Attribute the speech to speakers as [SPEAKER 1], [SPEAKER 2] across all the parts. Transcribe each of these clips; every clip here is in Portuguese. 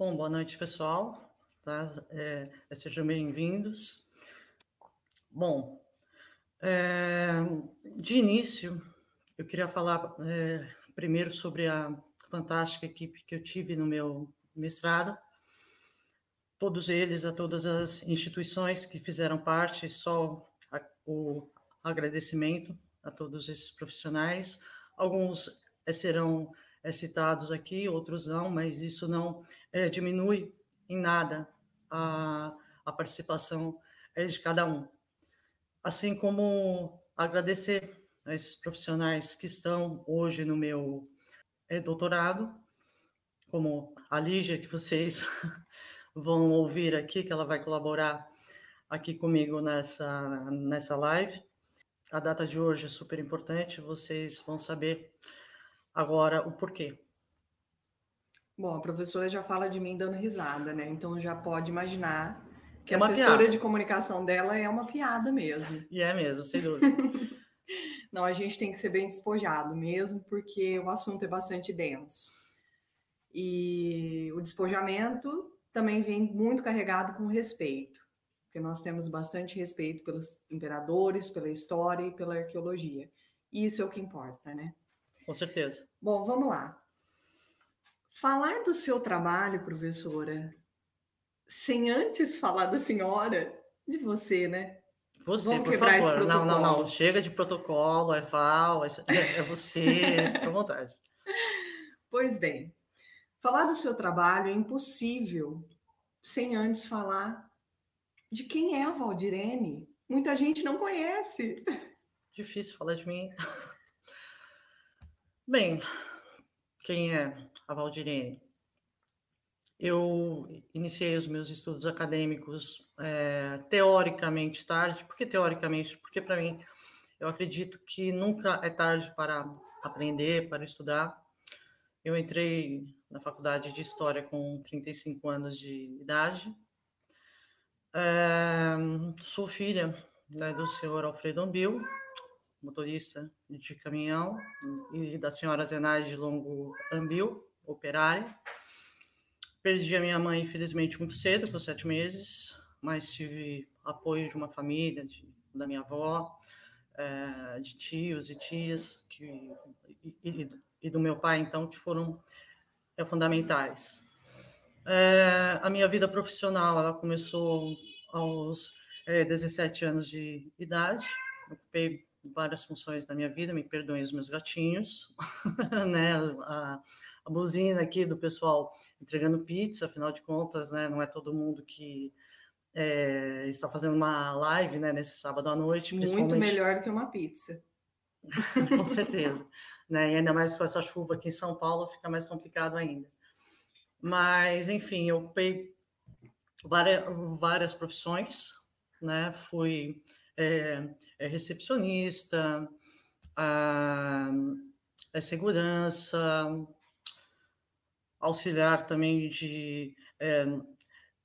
[SPEAKER 1] Bom, boa noite, pessoal. Tá? É, sejam bem-vindos. Bom, é, de início, eu queria falar é, primeiro sobre a fantástica equipe que eu tive no meu mestrado. Todos eles, a todas as instituições que fizeram parte, só a, o agradecimento a todos esses profissionais. Alguns é, serão é, citados aqui, outros não, mas isso não é, diminui em nada a, a participação é, de cada um. Assim como agradecer a esses profissionais que estão hoje no meu é, doutorado, como a Lígia, que vocês vão ouvir aqui, que ela vai colaborar aqui comigo nessa, nessa live. A data de hoje é super importante, vocês vão saber agora o porquê.
[SPEAKER 2] Bom, a professora já fala de mim dando risada, né? Então já pode imaginar que é a assessora piada. de comunicação dela é uma piada mesmo.
[SPEAKER 1] E é mesmo, sem dúvida.
[SPEAKER 2] Não, a gente tem que ser bem despojado mesmo, porque o assunto é bastante denso. E o despojamento também vem muito carregado com respeito, porque nós temos bastante respeito pelos imperadores, pela história e pela arqueologia. E isso é o que importa, né?
[SPEAKER 1] Com certeza.
[SPEAKER 2] Bom, vamos lá. Falar do seu trabalho, professora, sem antes falar da senhora, de você, né?
[SPEAKER 1] Você, Vamos por favor. Não, não, não. Chega de protocolo, é FAO, é, é você, fica à vontade.
[SPEAKER 2] Pois bem, falar do seu trabalho é impossível sem antes falar de quem é a Valdirene. Muita gente não conhece.
[SPEAKER 1] Difícil falar de mim. Bem, quem é a Valdirene? Eu iniciei os meus estudos acadêmicos é, teoricamente tarde. Por que teoricamente? Porque, para mim, eu acredito que nunca é tarde para aprender, para estudar. Eu entrei na faculdade de História com 35 anos de idade. É, sou filha né, do senhor Alfredo Ambil, motorista de caminhão, e da senhora Zenaide Longo Ambil, operária. Perdi a minha mãe, infelizmente, muito cedo, com sete meses, mas tive apoio de uma família, de, da minha avó, é, de tios e tias, que, e, e, do meu pai, então, que foram é, fundamentais. É, a minha vida profissional, ela começou aos 17 anos de idade, ocupei várias funções da minha vida, me perdoem os meus gatinhos, né? A, a, buzina aqui do pessoal entregando pizza, afinal de contas, né? Não é todo mundo que é, está fazendo uma live, né? Nesse sábado à noite,
[SPEAKER 2] muito melhor do que uma pizza.
[SPEAKER 1] com certeza, né? E ainda mais com essa chuva aqui em São Paulo, fica mais complicado ainda. Mas, enfim, eu ocupei várias, várias profissões, né? Fui é, é recepcionista, a, é segurança, auxiliar também de é,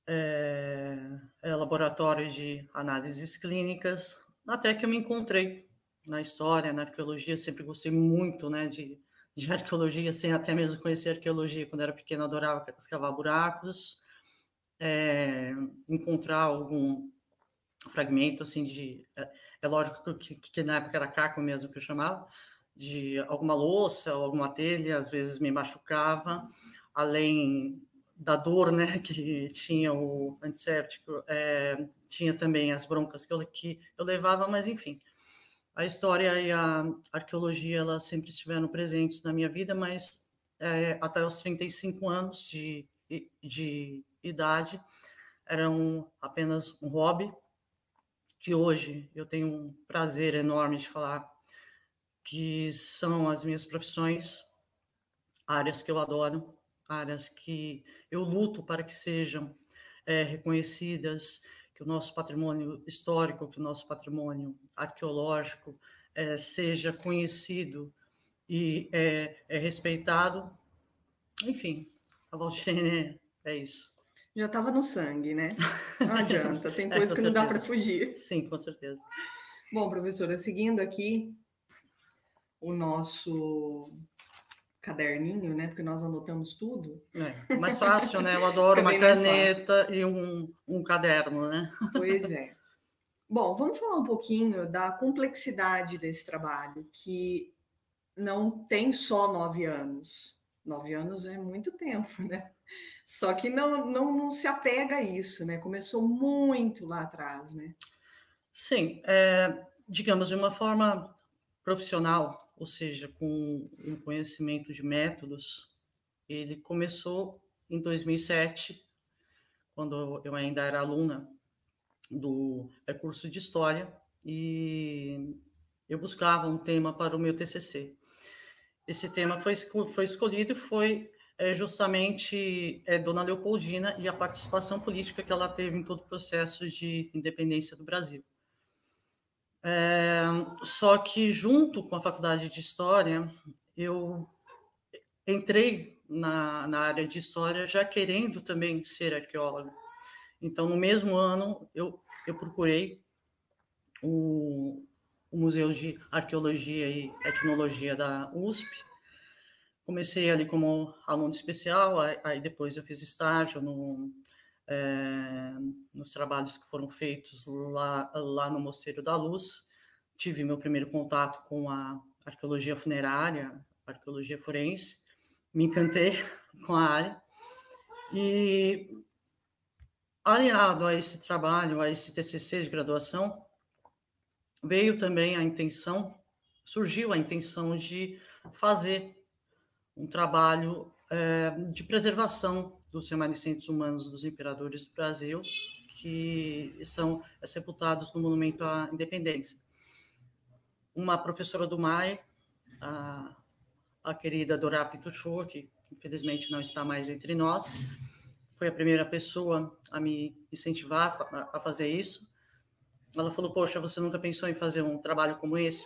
[SPEAKER 1] é, é, laboratório de análises clínicas, até que eu me encontrei na história, na arqueologia, sempre gostei muito né, de, de arqueologia, sem até mesmo conhecer arqueologia, quando era pequena adorava escavar buracos, é, encontrar algum fragmento assim de é, é lógico que, que, na época era caco mesmo que eu chamava de alguma louça ou alguma telha às vezes me machucava além da dor né que tinha o antisséptico é, tinha também as broncas que eu, que eu levava mas enfim a história e a arqueologia elas sempre estiveram presentes na minha vida mas é, até os 35 anos de, de idade eram apenas um hobby que hoje eu tenho um prazer enorme de falar que são as minhas profissões, áreas que eu adoro, áreas que eu luto para que sejam é, reconhecidas, que o nosso patrimônio histórico, que o nosso patrimônio arqueológico é, seja conhecido e é, é respeitado. Enfim, a Valdirene é isso.
[SPEAKER 2] Já estava no sangue, né? Não adianta, tem coisa é, que não dá para fugir.
[SPEAKER 1] Sim, com certeza.
[SPEAKER 2] Bom, professora, seguindo aqui o nosso caderninho, né? Porque nós anotamos tudo.
[SPEAKER 1] É, mais fácil, né? Eu adoro uma caneta e um, um caderno, né?
[SPEAKER 2] Pois é. Bom, vamos falar um pouquinho da complexidade desse trabalho, que não tem só nove anos. Nove anos é muito tempo, né? Só que não, não, não se apega a isso, né? Começou muito lá atrás, né?
[SPEAKER 1] Sim, é, digamos, de uma forma profissional, ou seja, com um conhecimento de métodos, ele começou em 2007, quando eu ainda era aluna do é, curso de História, e eu buscava um tema para o meu TCC. Esse tema foi, foi escolhido foi é, justamente é, Dona Leopoldina e a participação política que ela teve em todo o processo de independência do Brasil. É, só que, junto com a faculdade de História, eu entrei na, na área de História já querendo também ser arqueólogo. Então, no mesmo ano, eu, eu procurei o, o Museu de Arqueologia e Etnologia da USP. Comecei ali como aluno especial, aí depois eu fiz estágio no, é, nos trabalhos que foram feitos lá, lá no Mosteiro da Luz. Tive meu primeiro contato com a arqueologia funerária, arqueologia forense. Me encantei com a área. E, aliado a esse trabalho, a esse TCC de graduação, veio também a intenção, surgiu a intenção de fazer um trabalho é, de preservação dos remanescentes humanos dos imperadores do Brasil, que estão sepultados no Monumento à Independência. Uma professora do MAI, a, a querida Dorá Tuchô, que infelizmente não está mais entre nós, foi a primeira pessoa a me incentivar a fazer isso. Ela falou: Poxa, você nunca pensou em fazer um trabalho como esse?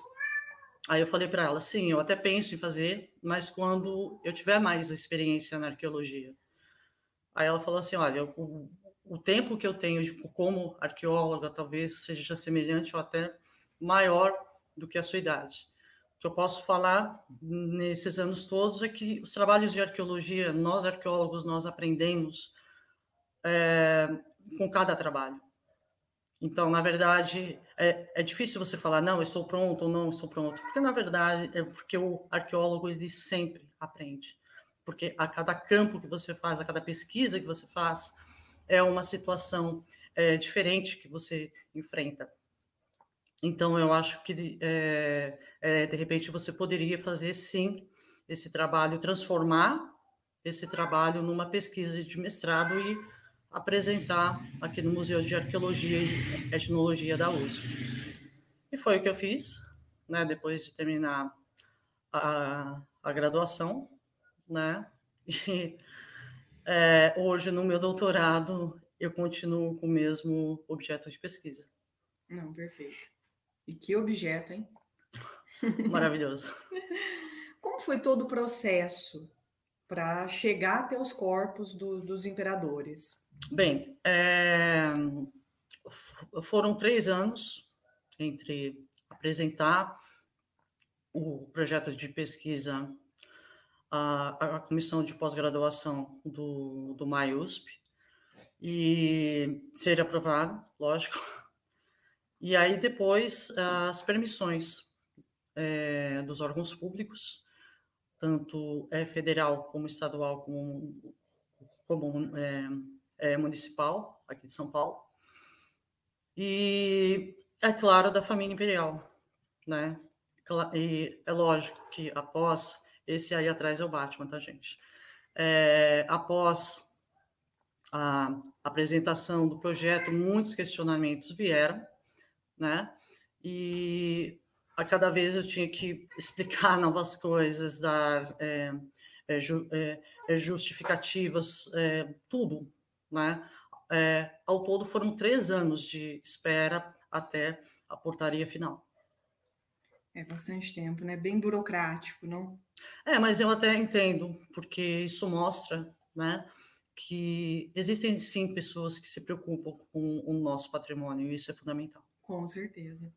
[SPEAKER 1] Aí eu falei para ela: Sim, eu até penso em fazer, mas quando eu tiver mais experiência na arqueologia. Aí ela falou assim: olha, o, o tempo que eu tenho como arqueóloga talvez seja semelhante ou até maior do que a sua idade. O que eu posso falar nesses anos todos é que os trabalhos de arqueologia, nós arqueólogos, nós aprendemos é, com cada trabalho. Então, na verdade, é, é difícil você falar, não, eu estou pronto ou não estou pronto, porque, na verdade, é porque o arqueólogo, ele sempre aprende porque a cada campo que você faz, a cada pesquisa que você faz, é uma situação é, diferente que você enfrenta. Então, eu acho que, é, é, de repente, você poderia fazer, sim, esse trabalho, transformar esse trabalho numa pesquisa de mestrado e apresentar aqui no Museu de Arqueologia e Etnologia da USP. E foi o que eu fiz, né, depois de terminar a, a graduação, né? E é, hoje, no meu doutorado, eu continuo com o mesmo objeto de pesquisa.
[SPEAKER 2] Não, perfeito. E que objeto, hein?
[SPEAKER 1] Maravilhoso.
[SPEAKER 2] Como foi todo o processo para chegar até os corpos do, dos imperadores?
[SPEAKER 1] Bem, é, foram três anos entre apresentar o projeto de pesquisa a, a comissão de pós-graduação do, do MAIUSP e ser aprovado, lógico. E aí depois as permissões é, dos órgãos públicos, tanto é, federal como estadual como, como é, é, municipal, aqui de São Paulo. E, é claro, da família imperial, né? E é lógico que após esse aí atrás é o Batman, tá, gente? É, após a apresentação do projeto, muitos questionamentos vieram, né? E a cada vez eu tinha que explicar novas coisas, dar é, é, é, é justificativas, é, tudo, né? ao todo foram três anos de espera até a portaria final.
[SPEAKER 2] É bastante tempo, né? Bem burocrático, não?
[SPEAKER 1] É, mas eu até entendo, porque isso mostra, né, que existem sim pessoas que se preocupam com o nosso patrimônio, e isso é fundamental.
[SPEAKER 2] Com certeza.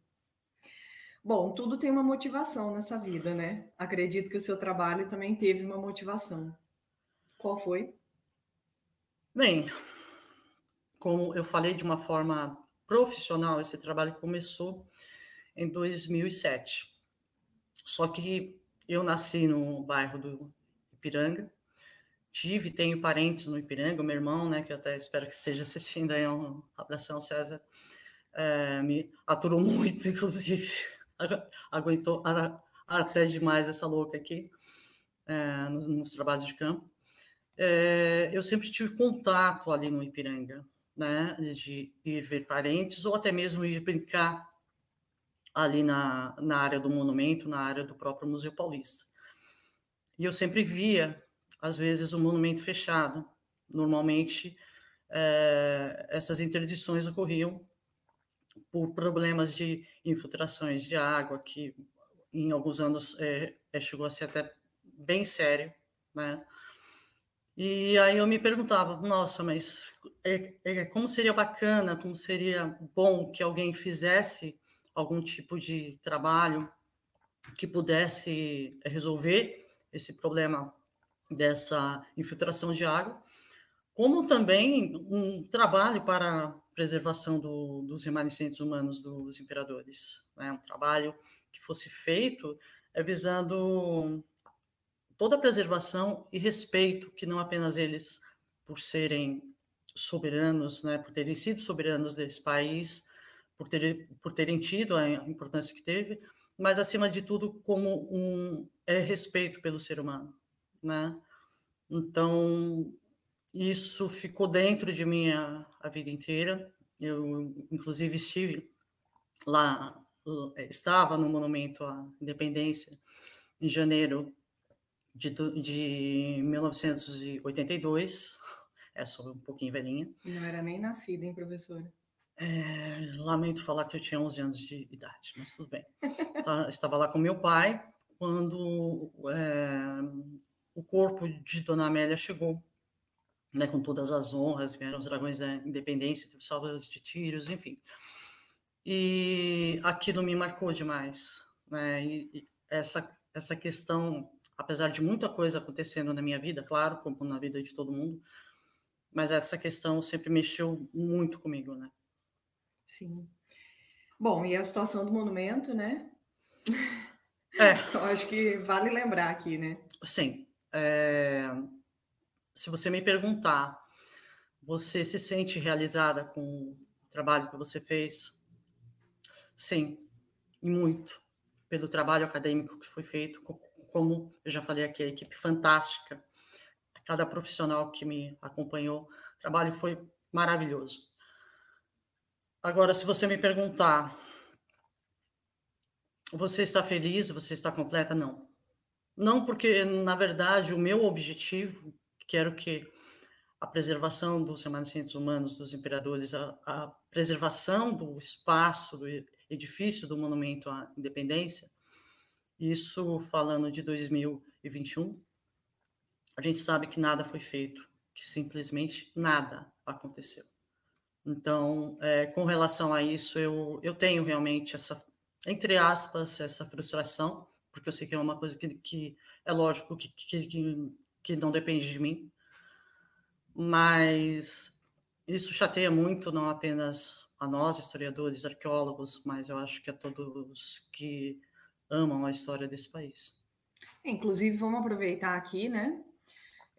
[SPEAKER 2] Bom, tudo tem uma motivação nessa vida, né? Acredito que o seu trabalho também teve uma motivação. Qual foi?
[SPEAKER 1] Bem, como eu falei de uma forma profissional, esse trabalho começou em 2007. Só que eu nasci no bairro do Ipiranga, tive, tenho parentes no Ipiranga, meu irmão, né, que eu até espero que esteja assistindo aí, um abração, César, é, me aturou muito, inclusive, aguentou até demais essa louca aqui, é, nos, nos, trabalhos de campo. É, eu sempre tive contato ali no Ipiranga, né, de ir ver parentes ou até mesmo ir brincar ali na, na área do monumento, na área do próprio Museu Paulista. E eu sempre via, às vezes, o monumento fechado. Normalmente, é, essas interdições ocorriam por problemas de infiltrações de água, que em alguns anos é, é, chegou a ser até bem sério, né? E aí eu me perguntava, nossa, mas é, é, como seria bacana, como seria bom que alguém fizesse algum tipo de trabalho que pudesse resolver esse problema dessa infiltração de água, como também um trabalho para a preservação do, dos remanescentes humanos dos imperadores, né? um trabalho que fosse feito visando toda a preservação e respeito que não apenas eles, por serem soberanos, né, por terem sido soberanos desse país, por, ter, por terem tido a importância que teve, mas acima de tudo como um é, respeito pelo ser humano, né? Então isso ficou dentro de mim a, a vida inteira. Eu inclusive estive lá, estava no monumento à Independência em janeiro de, de 1982. É, sou um pouquinho velhinha.
[SPEAKER 2] Não era nem nascida, hein, professora?
[SPEAKER 1] É, lamento falar que eu tinha 11 anos de idade, mas tudo bem. Tá, estava lá com meu pai quando é, o corpo de Dona Amélia chegou, né, com todas as honras, vieram os dragões da independência, salvas de tiros, enfim. E aquilo me marcou demais, né? E, e essa essa questão, apesar de muita coisa acontecendo na minha vida, claro, como na vida de todo mundo, mas essa questão sempre mexeu muito comigo, né?
[SPEAKER 2] Sim. Bom, e a situação do monumento, né?
[SPEAKER 1] É.
[SPEAKER 2] Eu acho que vale lembrar aqui, né?
[SPEAKER 1] Sim. É... Se você me perguntar, você se sente realizada com o trabalho que você fez? Sim, e muito. Pelo trabalho acadêmico que foi feito, como eu já falei aqui, a equipe fantástica, cada profissional que me acompanhou, o trabalho foi maravilhoso. Agora, se você me perguntar, você está feliz? Você está completa? Não. Não, porque, na verdade, o meu objetivo, quero que a preservação dos remanescentes humanos dos imperadores, a, a, preservação do espaço, do edifício do Monumento à Independência, isso falando de 2021, a gente sabe que nada foi feito, que simplesmente nada aconteceu. Então, é, com relação a isso, eu, eu tenho realmente essa, entre aspas, essa frustração, porque eu sei que é uma coisa que, que é lógico que, que, que não depende de mim, mas isso chateia muito, não apenas a nós, historiadores, arqueólogos, mas eu acho que a todos que amam a história desse país.
[SPEAKER 2] Inclusive, vamos aproveitar aqui, né,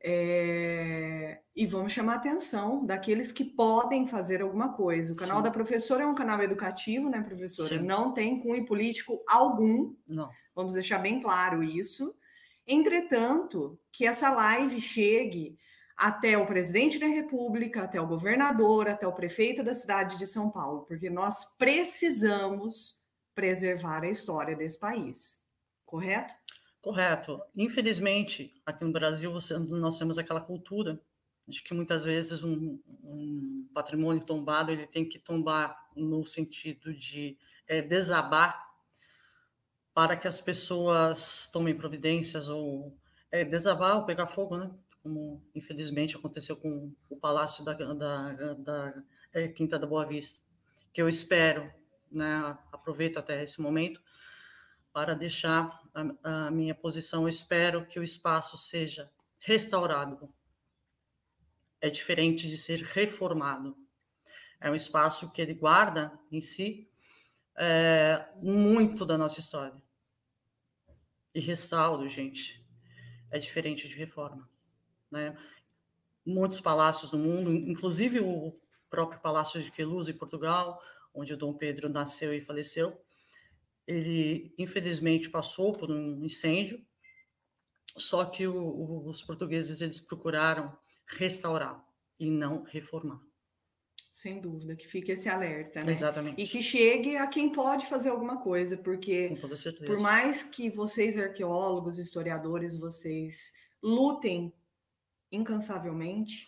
[SPEAKER 2] é, e vamos chamar a atenção daqueles que podem fazer alguma coisa. O canal Sim. da professora é um canal educativo, né, professora? Sim. Não tem cunho político algum.
[SPEAKER 1] Não.
[SPEAKER 2] Vamos deixar bem claro isso. Entretanto, que essa live chegue até o presidente da República, até o governador, até o prefeito da cidade de São Paulo, porque nós precisamos preservar a história desse país. Correto?
[SPEAKER 1] Correto. Infelizmente, aqui no Brasil, você, nós temos aquela cultura de que muitas vezes um, um, patrimônio tombado ele tem que tombar no sentido de é, desabar para que as pessoas tomem providências ou é, desabar ou pegar fogo, né? Como infelizmente aconteceu com o palácio da, da, da é, Quinta da Boa Vista, que eu espero, né? Aproveito até esse momento para deixar a, a minha posição. Eu espero que o espaço seja restaurado. É diferente de ser reformado. É um espaço que ele guarda em si é, muito da nossa história. E restauro, gente, é diferente de reforma. Né? Muitos palácios do mundo, inclusive o próprio Palácio de Queluz, em Portugal, onde o Dom Pedro nasceu e faleceu, ele infelizmente passou por um incêndio, só que o, o, os portugueses eles procuraram restaurar e não reformar.
[SPEAKER 2] Sem dúvida, que fique esse alerta, né?
[SPEAKER 1] Exatamente.
[SPEAKER 2] E que chegue a quem pode fazer alguma coisa, porque por mais que vocês arqueólogos, historiadores, vocês lutem incansavelmente,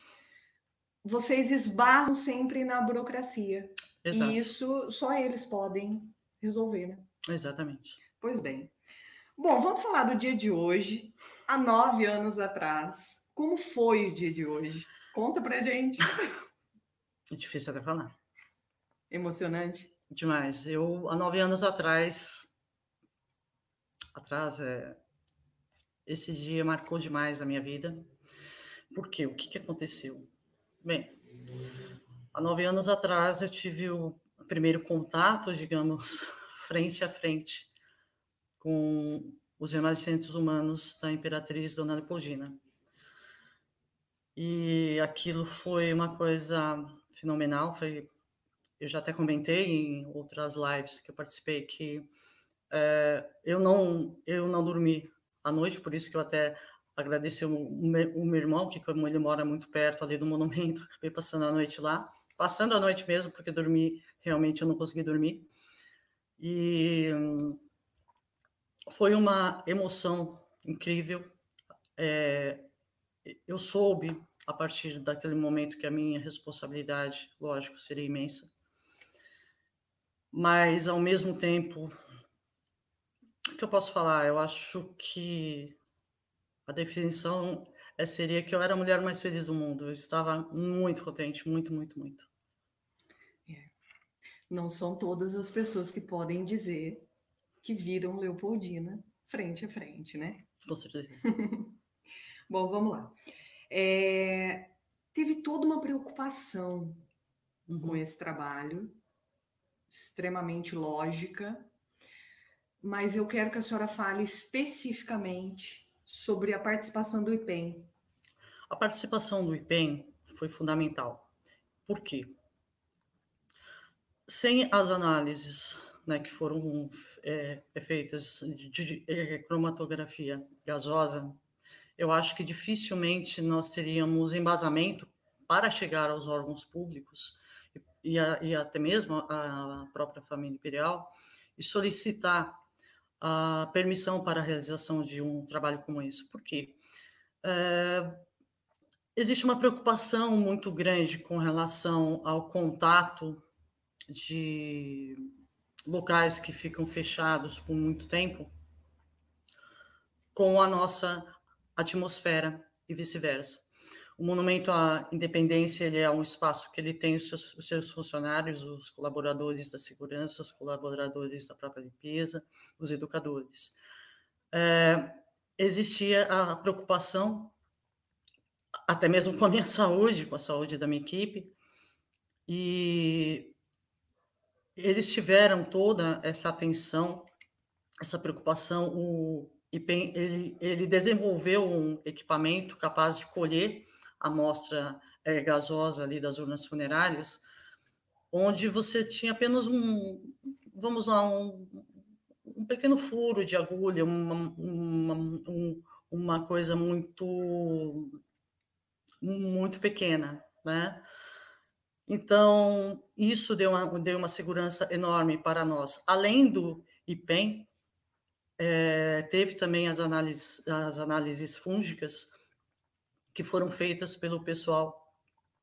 [SPEAKER 2] vocês esbarram sempre na burocracia. Exato. E isso só eles podem resolver, né?
[SPEAKER 1] Exatamente.
[SPEAKER 2] Pois bem. Bom, vamos falar do dia de hoje, há nove anos atrás. Como foi o dia de hoje? Conta pra gente.
[SPEAKER 1] É difícil até falar.
[SPEAKER 2] Emocionante?
[SPEAKER 1] Demais. Eu, há nove anos atrás, atrás, é, esse dia marcou demais a minha vida. Por quê? O que, que aconteceu? Bem, há nove anos atrás eu tive o primeiro contato, digamos, frente a frente com os remanescentes humanos da Imperatriz Dona Leopoldina. E aquilo foi uma coisa fenomenal. Foi, eu já até comentei em outras lives que eu participei que é, eu não eu não dormi à noite, por isso que eu até agradeci o, o, meu irmão, que como ele mora muito perto ali do monumento, acabei passando a noite lá, passando a noite mesmo, porque dormi realmente eu não consegui dormir. E foi uma emoção incrível. É, eu soube a partir daquele momento que a minha responsabilidade, lógico, seria imensa. Mas, ao mesmo tempo, o que eu posso falar? Eu acho que a definição é, seria que eu era a mulher mais feliz do mundo. Eu estava muito contente, muito, muito, muito.
[SPEAKER 2] Não são todas as pessoas que podem dizer que viram Leopoldina frente a frente, né?
[SPEAKER 1] Com certeza.
[SPEAKER 2] Bom, vamos lá é, teve toda uma preocupação uhum. com esse trabalho, extremamente lógica, mas eu quero que a senhora fale especificamente sobre a participação do IPEM.
[SPEAKER 1] A participação do IPEM foi fundamental. Por quê? Sem as análises né, que foram é, feitas de, de, de cromatografia gasosa eu acho que dificilmente nós teríamos embasamento para chegar aos órgãos públicos e, a, e até mesmo a própria família imperial e solicitar a permissão para a realização de um trabalho como esse. Por quê? É, existe uma preocupação muito grande com relação ao contato de locais que ficam fechados por muito tempo com a nossa atmosfera e vice-versa. O Monumento à Independência ele é um espaço que ele tem os seus, os seus, funcionários, os colaboradores da segurança, os colaboradores da própria limpeza, os educadores. É, existia a preocupação, até mesmo com a minha saúde, com a saúde da minha equipe, e eles tiveram toda essa atenção, essa preocupação. O, ele, ele desenvolveu um equipamento capaz de colher a amostra é, gasosa ali das urnas funerárias, onde você tinha apenas um, vamos lá, um, um pequeno furo de agulha, uma, uma, um, uma coisa muito, muito pequena, né? Então, isso deu uma, deu uma segurança enorme para nós. Além do IPEM, é, teve também as análises, as análises fúngicas que foram feitas pelo pessoal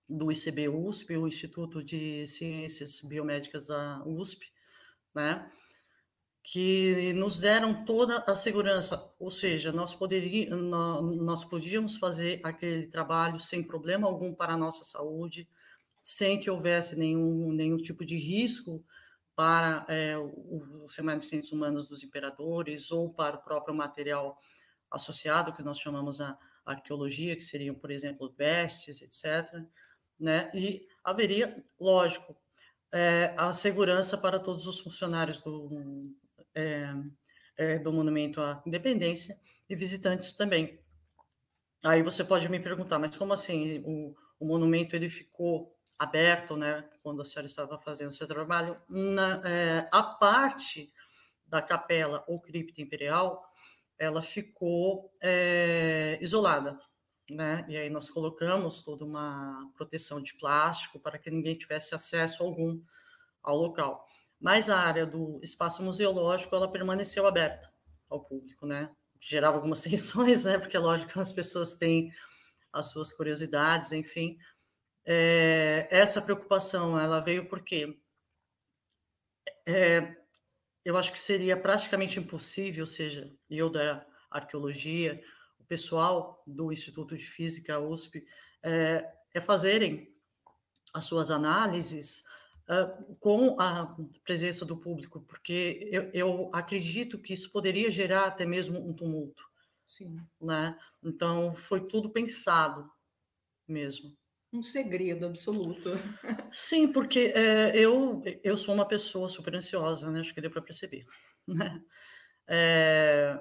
[SPEAKER 1] do ICB USP, o Instituto de Ciências Biomédicas da USP, né? que nos deram toda a segurança, ou seja, nós, poderíamos, nós podíamos fazer aquele trabalho sem problema algum para a nossa saúde, sem que houvesse nenhum, nenhum tipo de risco para é, os remanescentes humanos dos imperadores ou para o próprio material associado, que nós chamamos a arqueologia, que seriam, por exemplo, vestes, etc. Né? E haveria, lógico, é, a segurança para todos os funcionários do, é, é, do Monumento à Independência e visitantes também. Aí você pode me perguntar, mas como assim o, o monumento ele ficou aberto, né, quando a senhora estava fazendo seu trabalho? Na, é, a parte da capela ou cripta imperial, ela ficou é, isolada, né? E aí nós colocamos toda uma proteção de plástico para que ninguém tivesse acesso algum ao local. Mas a área do espaço museológico ela permaneceu aberta ao público, né? Gerava algumas tensões, né? Porque é lógico que as pessoas têm as suas curiosidades, enfim. É, essa preocupação ela veio porque é, eu acho que seria praticamente impossível, ou seja, eu da arqueologia, o pessoal do Instituto de Física USP, é, é fazerem as suas análises uh, com a presença do público, porque eu, eu, acredito que isso poderia gerar até mesmo um tumulto.
[SPEAKER 2] Sim.
[SPEAKER 1] Né? Então, foi tudo pensado mesmo.
[SPEAKER 2] Um segredo absoluto.
[SPEAKER 1] Sim, porque é, eu, eu sou uma pessoa super ansiosa, né? acho que deu para perceber. Né? É,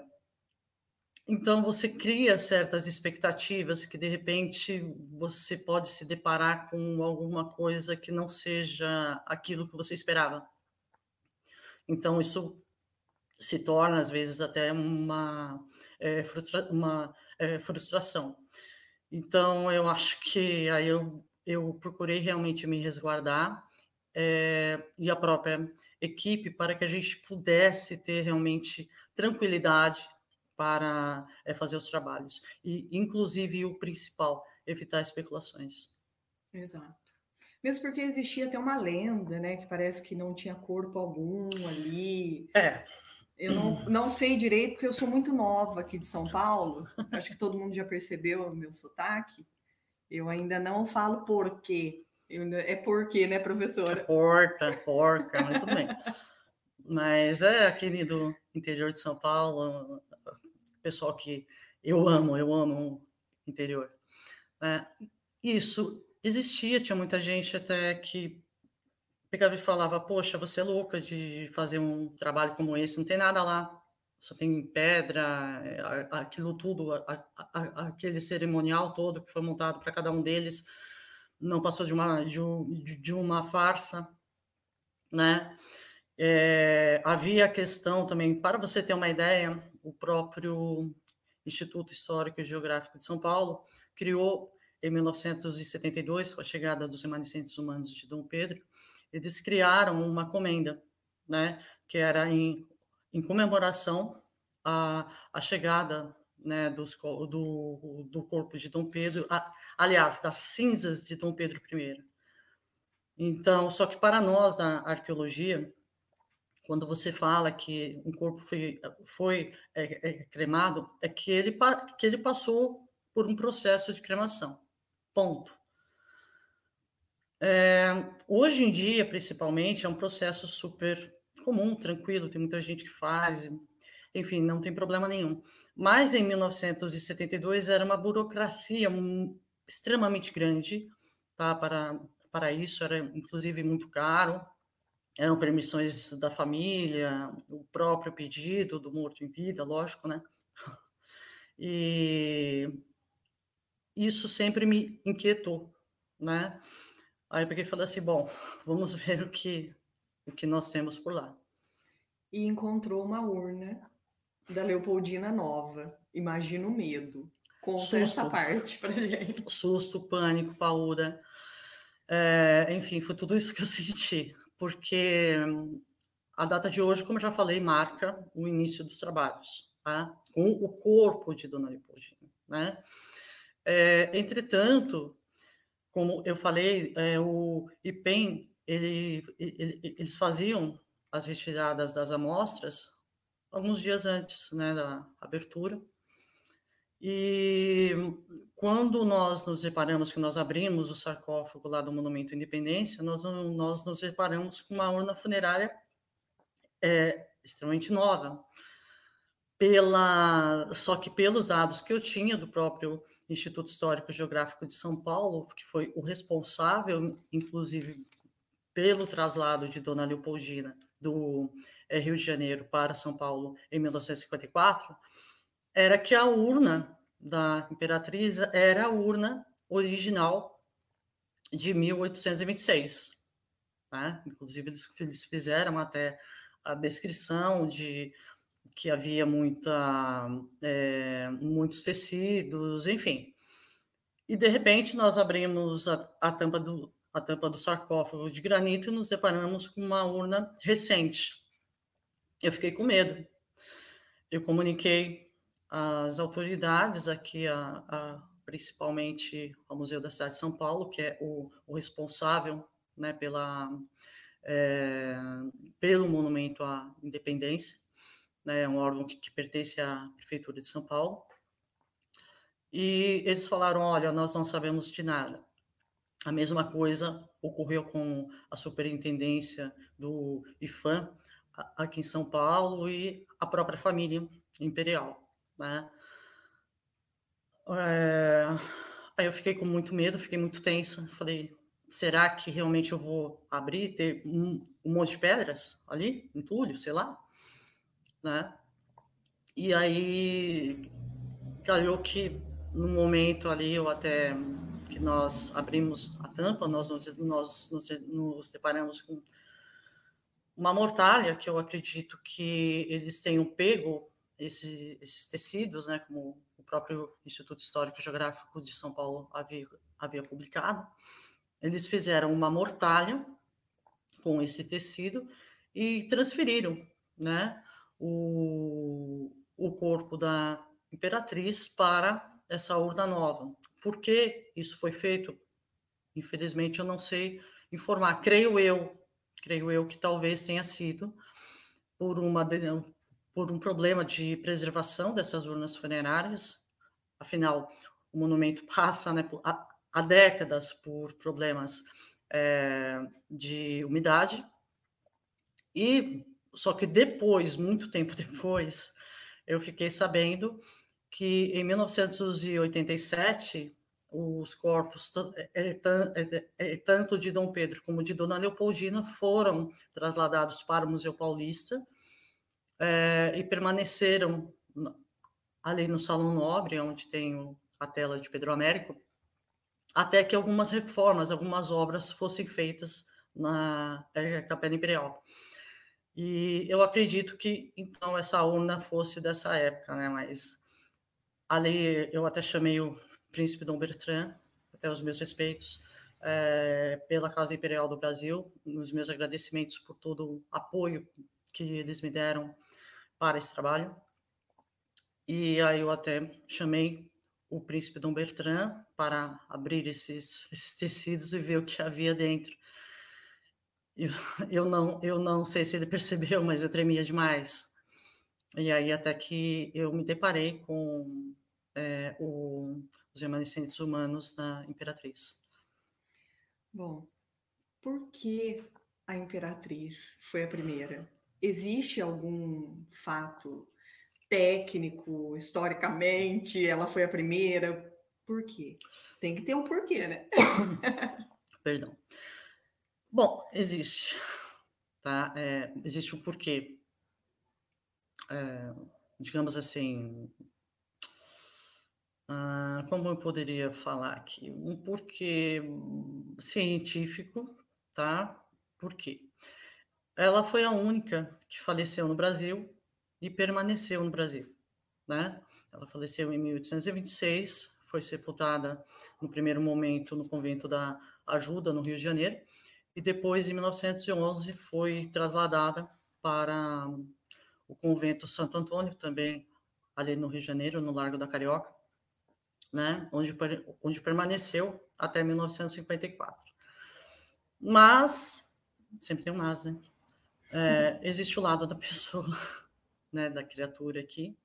[SPEAKER 1] então, você cria certas expectativas que, de repente, você pode se deparar com alguma coisa que não seja aquilo que você esperava. Então, isso se torna, às vezes, até uma, é, frustra uma é, frustração. Então, eu acho que aí eu, eu procurei realmente me resguardar é, e a própria equipe para que a gente pudesse ter realmente tranquilidade para é, fazer os trabalhos. E, inclusive, o principal, evitar especulações.
[SPEAKER 2] Exato. Mesmo porque existia até uma lenda, né? Que parece que não tinha corpo algum ali.
[SPEAKER 1] É.
[SPEAKER 2] Eu não, não sei direito, porque eu sou muito nova aqui de São Paulo. Acho que todo mundo já percebeu o meu sotaque. Eu ainda não falo porquê. Eu, é porquê, né, professora?
[SPEAKER 1] Porta, porca, mas tudo bem. Mas é aquele do interior de São Paulo, pessoal que eu amo, eu amo o interior. Né? Isso existia, tinha muita gente até que pegava e falava, poxa, você é louca de fazer um trabalho como esse, não tem nada lá, só tem pedra, aquilo tudo, aquele cerimonial todo que foi montado para cada um deles, não passou de uma, de, uma farsa, né? É, havia a questão também, para você ter uma ideia, o próprio Instituto Histórico e Geográfico de São Paulo criou em 1972, com a chegada dos remanescentes humanos de Dom Pedro, eles criaram uma comenda, né, que era em, em comemoração à, à chegada né, dos, do, do corpo de Dom Pedro, a, aliás, das cinzas de Dom Pedro I. Então, só que para nós da arqueologia, quando você fala que um corpo foi, foi é, é, cremado, é que ele, que ele passou por um processo de cremação. Ponto. É, hoje em dia, principalmente, é um processo super comum, tranquilo, tem muita gente que faz, enfim, não tem problema nenhum. Mas em 1972 era uma burocracia extremamente grande tá, para, para isso, era inclusive muito caro eram permissões da família, o próprio pedido do morto em vida, lógico, né? E isso sempre me inquietou, né? Aí eu peguei e falei assim, bom, vamos ver o que o que nós temos por lá.
[SPEAKER 2] E encontrou uma urna da Leopoldina nova. Imagina o medo. Conta Susto. essa parte pra gente.
[SPEAKER 1] Susto, pânico, paura. É, enfim, foi tudo isso que eu senti porque a data de hoje, como eu já falei, marca o início dos trabalhos, tá? com o corpo de Dona Leopoldina. Né? É, entretanto, como eu falei, é, o IPEM, ele, ele, eles faziam as retiradas das amostras alguns dias antes né, da abertura, e quando nós nos separamos, que nós abrimos o sarcófago lá do Monumento à Independência, nós, nós nos separamos com uma urna funerária é, extremamente nova. Pela, só que pelos dados que eu tinha do próprio Instituto Histórico Geográfico de São Paulo, que foi o responsável, inclusive, pelo traslado de Dona Leopoldina do é, Rio de Janeiro para São Paulo em 1954, era que a urna da Imperatriz era a urna original de 1826. Né? Inclusive, eles fizeram até a descrição de que havia muita, é, muitos tecidos, enfim. E, de repente, nós abrimos a, a, tampa do, a tampa do sarcófago de granito e nos deparamos com uma urna recente. Eu fiquei com medo. Eu comuniquei as autoridades aqui, a, a, principalmente ao Museu da Cidade de São Paulo, que é o, o responsável né, pela, é, pelo Monumento à Independência, né, é um órgão que, que pertence à Prefeitura de São Paulo. E eles falaram: olha, nós não sabemos de nada. A mesma coisa ocorreu com a superintendência do IFAM aqui em São Paulo e a própria família imperial né? É... Aí eu fiquei com muito medo, fiquei muito tensa. Falei, será que realmente eu vou abrir, ter um, um monte de pedras ali, entulho, sei lá, né? E aí calhou que no momento ali, eu até que nós abrimos a tampa, nós nos, nós nos, nos deparamos com uma mortalha que eu acredito que eles tenham pego esse, esses tecidos, né, como o próprio Instituto Histórico e Geográfico de São Paulo havia, havia publicado, eles fizeram uma mortalha com esse tecido e transferiram né, o, o corpo da imperatriz para essa urna nova. Por que isso foi feito? Infelizmente, eu não sei informar. Creio eu, creio eu que talvez tenha sido por uma por um problema de preservação dessas urnas funerárias. Afinal, o monumento passa né, há, décadas por problemas é, de umidade. E só que depois, muito tempo depois, eu fiquei sabendo que em 1987 os corpos é, é, é, tanto de Dom Pedro como de Dona Leopoldina foram trasladados para o Museu Paulista é, e permaneceram ali no Salão Nobre, onde tem a tela de Pedro Américo, até que algumas reformas, algumas obras fossem feitas na Capela Imperial. E eu acredito que, então, essa urna fosse dessa época, né? Mas ali eu até chamei o príncipe Dom Bertrand, até os meus respeitos, é, pela Casa Imperial do Brasil, nos meus agradecimentos por todo o apoio que eles me deram para esse trabalho. E aí eu até chamei o príncipe Dom Bertrand para abrir esses, esses tecidos e ver o que havia dentro. Eu, eu, não, eu não sei se ele percebeu, mas eu tremia demais. E aí até que eu me deparei com é, o, os remanescentes humanos da Imperatriz.
[SPEAKER 2] Bom, por que a Imperatriz foi a primeira? existe algum fato técnico, historicamente, ela foi a primeira? Por quê? Tem que ter um porquê, né?
[SPEAKER 1] Perdão. Bom, existe. Tá? É, existe um porquê. É, digamos assim. Ah, como eu poderia falar aqui? Um porquê científico, tá? Por quê? ela foi a única que faleceu no Brasil e permaneceu no Brasil, né? Ela faleceu em 1826, foi sepultada no primeiro momento no convento da Ajuda, no Rio de Janeiro, e depois, em 1911, foi trasladada para o convento Santo Antônio, também ali no Rio de Janeiro, no Largo da Carioca, né? onde, onde permaneceu até 1954. Mas, sempre tem um mas, né? É, existe o lado da pessoa, né, da criatura aqui,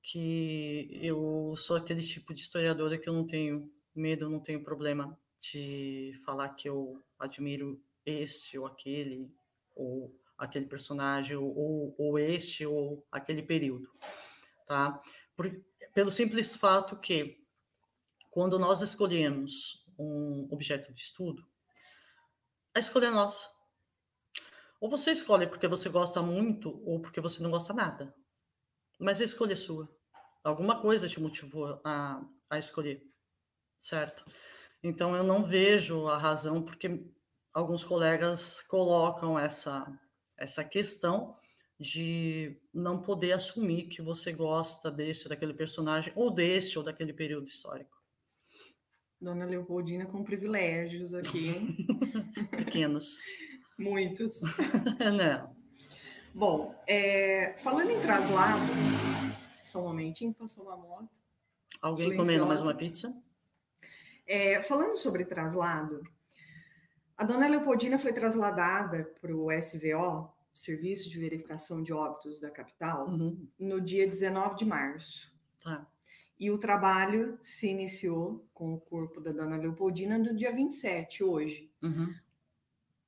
[SPEAKER 1] que eu sou aquele tipo de historiadora que eu não tenho medo, não tenho problema de falar que eu admiro esse ou aquele, ou aquele personagem, ou, ou este ou aquele período, tá? Por, pelo simples fato que, quando nós escolhemos um objeto de estudo, a escolha é nossa. Ou você escolhe porque você gosta muito, ou porque você não gosta nada. Mas a escolha é sua. Alguma coisa te motivou a, a escolher, certo? Então eu não vejo a razão porque alguns colegas colocam essa essa questão de não poder assumir que você gosta desse ou daquele personagem ou desse ou daquele período histórico.
[SPEAKER 2] Dona Leopoldina com privilégios aqui, hein?
[SPEAKER 1] Pequenos.
[SPEAKER 2] Muitos.
[SPEAKER 1] não.
[SPEAKER 2] Bom, é, falando em traslado, só um momentinho, passou uma moto.
[SPEAKER 1] Alguém silenciosa. comendo mais uma pizza?
[SPEAKER 2] É, falando sobre traslado, a dona Leopoldina foi trasladada para o SVO, Serviço de Verificação de Óbitos da capital, uhum. no dia 19 de março.
[SPEAKER 1] Tá.
[SPEAKER 2] E o trabalho se iniciou com o corpo da dona Leopoldina no dia 27, hoje.
[SPEAKER 1] Uhum.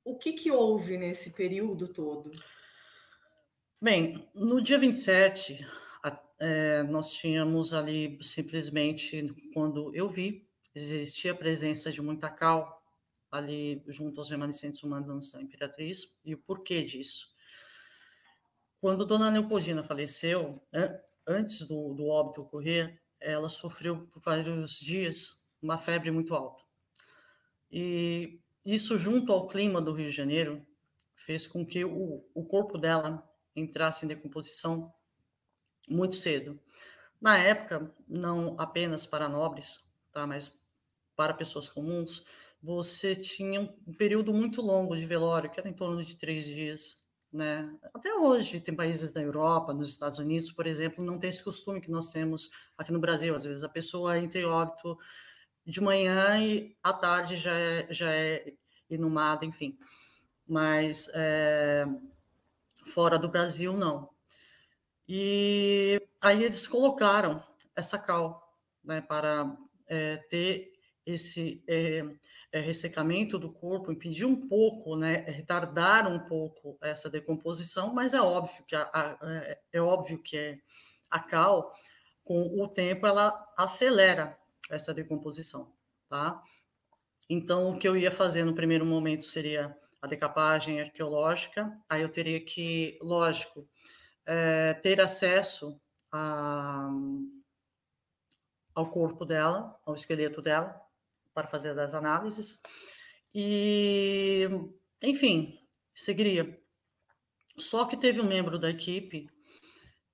[SPEAKER 2] O que, que houve nesse período todo?
[SPEAKER 1] Bem, no dia 27, é, nós tínhamos ali simplesmente, quando eu vi, existia a presença de muita cal ali junto aos remanescentes humanos da Imperatriz, e o porquê disso. Quando Dona Leopoldina faleceu, antes do, do óbito ocorrer, ela sofreu por vários dias uma febre muito alta. E isso, junto ao clima do Rio de Janeiro, fez com que o, o corpo dela entrasse em decomposição muito cedo. Na época, não apenas para nobres, tá, mas para pessoas comuns, você tinha um período muito longo de velório, que era em torno de três dias. Né? Até hoje, tem países da Europa, nos Estados Unidos, por exemplo, não tem esse costume que nós temos aqui no Brasil. Às vezes a pessoa entra em óbito de manhã e à tarde já é, já é inumada, enfim. Mas é, fora do Brasil, não. E aí eles colocaram essa cal né, para é, ter esse é, é, ressecamento do corpo, impedir um pouco, né, retardar um pouco essa decomposição, mas é óbvio que a, a, é, é óbvio que é, a cal, com o tempo, ela acelera essa decomposição, tá? Então, o que eu ia fazer no primeiro momento seria a decapagem arqueológica, aí eu teria que, lógico, é, ter acesso a, ao corpo dela, ao esqueleto dela, para fazer as análises. E, enfim, seguiria. Só que teve um membro da equipe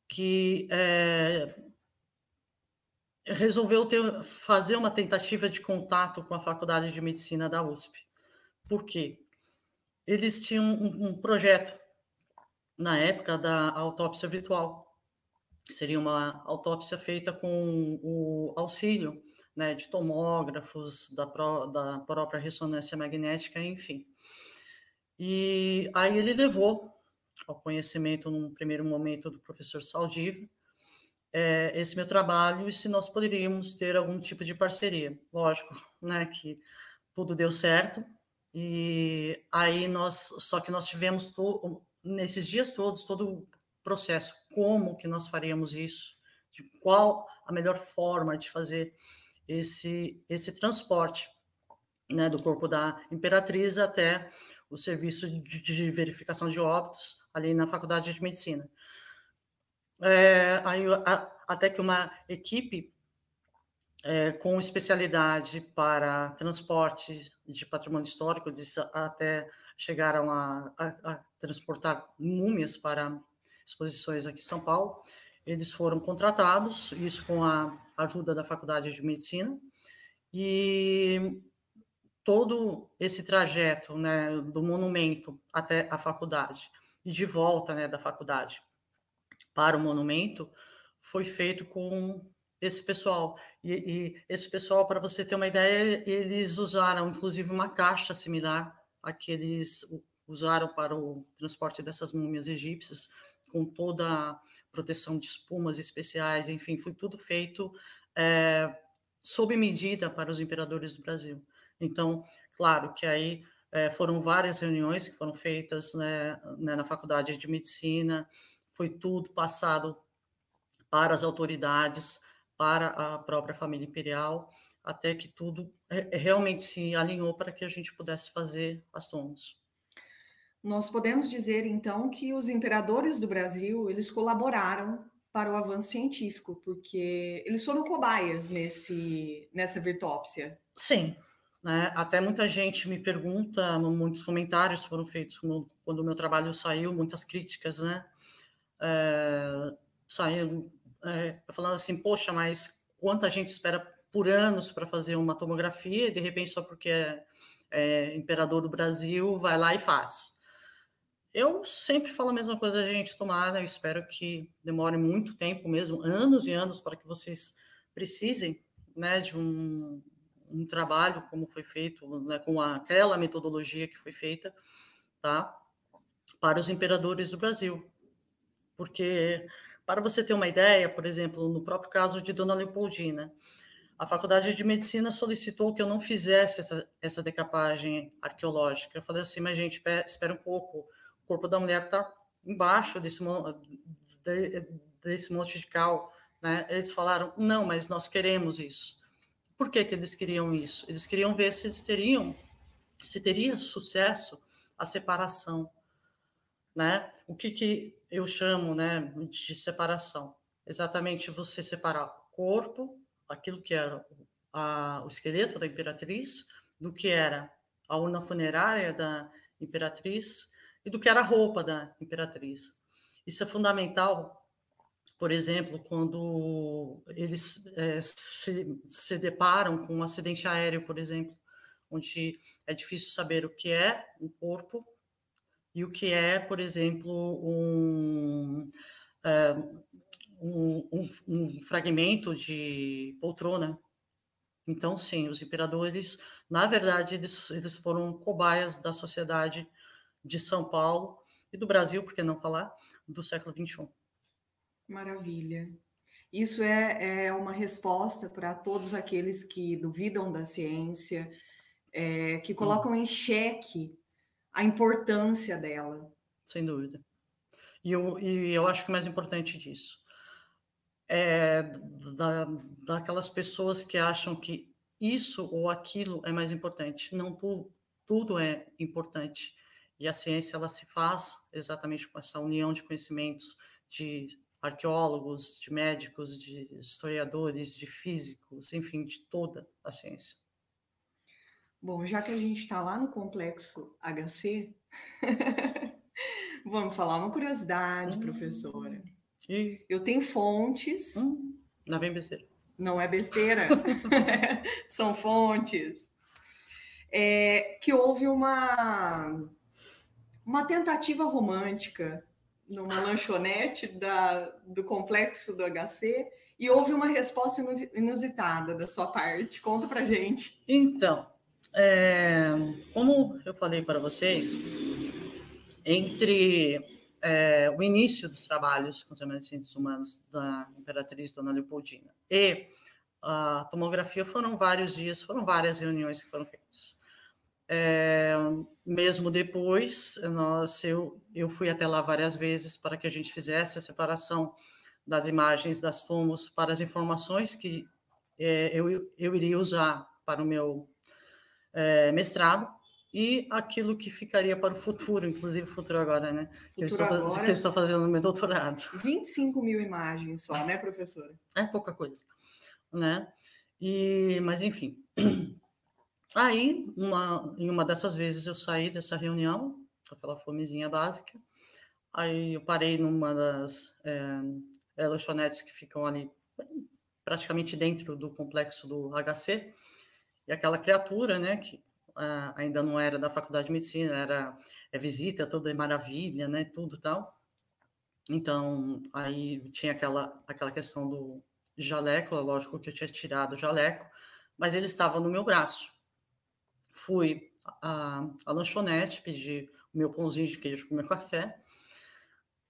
[SPEAKER 1] que é, resolveu ter, fazer uma tentativa de contato com a Faculdade de Medicina da USP. Por quê? Eles tinham um, um projeto na época da autópsia virtual, seria uma autópsia feita com o auxílio né, de tomógrafos, da, pró da própria ressonância magnética, enfim. E aí ele levou ao conhecimento, num primeiro momento, do professor Saldivo, é, esse meu trabalho e se nós poderíamos ter algum tipo de parceria. Lógico, né, que tudo deu certo, e aí nós, só que nós tivemos nesses dias todos, todo processo, como que nós faríamos isso, de qual a melhor forma de fazer esse, esse transporte né, do corpo da imperatriz até o serviço de, de verificação de óbitos ali na Faculdade de Medicina. É, aí, a, até que uma equipe é, com especialidade para transporte de patrimônio histórico, até chegaram a, a, a transportar múmias para exposições aqui em São Paulo. Eles foram contratados, isso com a ajuda da Faculdade de Medicina, e todo esse trajeto né, do monumento até a faculdade e de volta né, da faculdade para o monumento foi feito com esse pessoal. E, e esse pessoal, para você ter uma ideia, eles usaram inclusive uma caixa similar a que eles usaram para o transporte dessas múmias egípcias, com toda a proteção de espumas especiais, enfim, foi tudo feito é, sob medida para os imperadores do Brasil. Então, claro que aí é, foram várias reuniões que foram feitas né, né, na Faculdade de Medicina, foi tudo passado para as autoridades, para a própria família imperial, até que tudo realmente se alinhou para que a gente pudesse fazer as tomos.
[SPEAKER 2] Nós podemos dizer então que os imperadores do Brasil eles colaboraram para o avanço científico, porque eles foram cobaias nesse nessa virtópsia.
[SPEAKER 1] Sim, né? Até muita gente me pergunta, muitos comentários foram feitos quando o meu trabalho saiu, muitas críticas, né? É, é, falando assim, poxa, mas quanta gente espera por anos para fazer uma tomografia e de repente só porque é, é, imperador do Brasil vai lá e faz. Eu sempre falo a mesma coisa, gente, tomara, eu espero que demore muito tempo mesmo, anos e anos, para que vocês precisem né, de um, um trabalho como foi feito, né, com aquela metodologia que foi feita, tá? Para os imperadores do Brasil. Porque, para você ter uma ideia, por exemplo, no próprio caso de Dona Leopoldina, a Faculdade de Medicina solicitou que eu não fizesse essa, essa decapagem arqueológica. Eu falei assim, mas gente, espera um pouco, o corpo da mulher está embaixo desse, desse monte de cal. Né? Eles falaram, não, mas nós queremos isso. Por que, que eles queriam isso? Eles queriam ver se eles teriam, se teria sucesso a separação, né? O que, que eu chamo, né, de separação? Exatamente você separar corpo, aquilo que era a, o esqueleto da imperatriz, do que era a urna funerária da imperatriz e do que era a roupa da imperatriz. Isso é fundamental por exemplo, quando eles é, se, se deparam com um acidente aéreo, por exemplo, onde é difícil saber o que é um corpo e o que é, por exemplo, um, é, um, um, um, fragmento de poltrona. Então, sim, os imperadores, na verdade, eles, eles foram cobaias da sociedade de São Paulo e do Brasil, por que não falar, do século XXI.
[SPEAKER 2] Maravilha. Isso é, é uma resposta para todos aqueles que duvidam da ciência, é, que colocam hum. em xeque a importância dela.
[SPEAKER 1] Sem dúvida. E eu, e eu acho que o mais importante disso é da, daquelas pessoas que acham que isso ou aquilo é mais importante. Não tudo, tudo é importante. E a ciência ela se faz exatamente com essa união de conhecimentos, de arqueólogos, de médicos, de historiadores, de físicos, enfim, de toda a ciência.
[SPEAKER 2] Bom, já que a gente está lá no complexo HC, vamos falar uma curiosidade, hum. professora. E... Eu tenho fontes.
[SPEAKER 1] Hum. Não vem besteira.
[SPEAKER 2] Não é besteira. São fontes. É, que houve uma, uma tentativa romântica numa lanchonete da, do complexo do HC e houve uma resposta inusitada da sua parte. Conta pra gente.
[SPEAKER 1] Então, é, como eu falei para vocês, entre é, o início dos trabalhos com os remanescentes humanos da Imperatriz Dona Leopoldina e a tomografia foram vários dias, foram várias reuniões que foram feitas. É, mesmo depois, nós, eu, eu fui até lá várias vezes para que a gente fizesse a separação das imagens das tomos para as informações que é, eu, eu iria usar para o meu é, mestrado e aquilo que ficaria para o futuro, inclusive o futuro agora, né?
[SPEAKER 2] Futuro que, eu estou, agora,
[SPEAKER 1] que eu estou fazendo no meu doutorado.
[SPEAKER 2] 25 mil imagens só, né, professora?
[SPEAKER 1] É pouca coisa, né? E, mas, enfim, Aí, uma, em uma dessas vezes, eu saí dessa reunião, com aquela fomezinha básica. Aí eu parei numa das é, lanchonetes que ficam ali praticamente dentro do complexo do HC. E aquela criatura, né, que ah, ainda não era da faculdade de medicina, era é visita, toda maravilha, né, tudo tal. Então, aí tinha aquela, aquela questão do jaleco, lógico que eu tinha tirado o jaleco, mas ele estava no meu braço fui à, à lanchonete, pedi o meu pãozinho de queijo com meu café,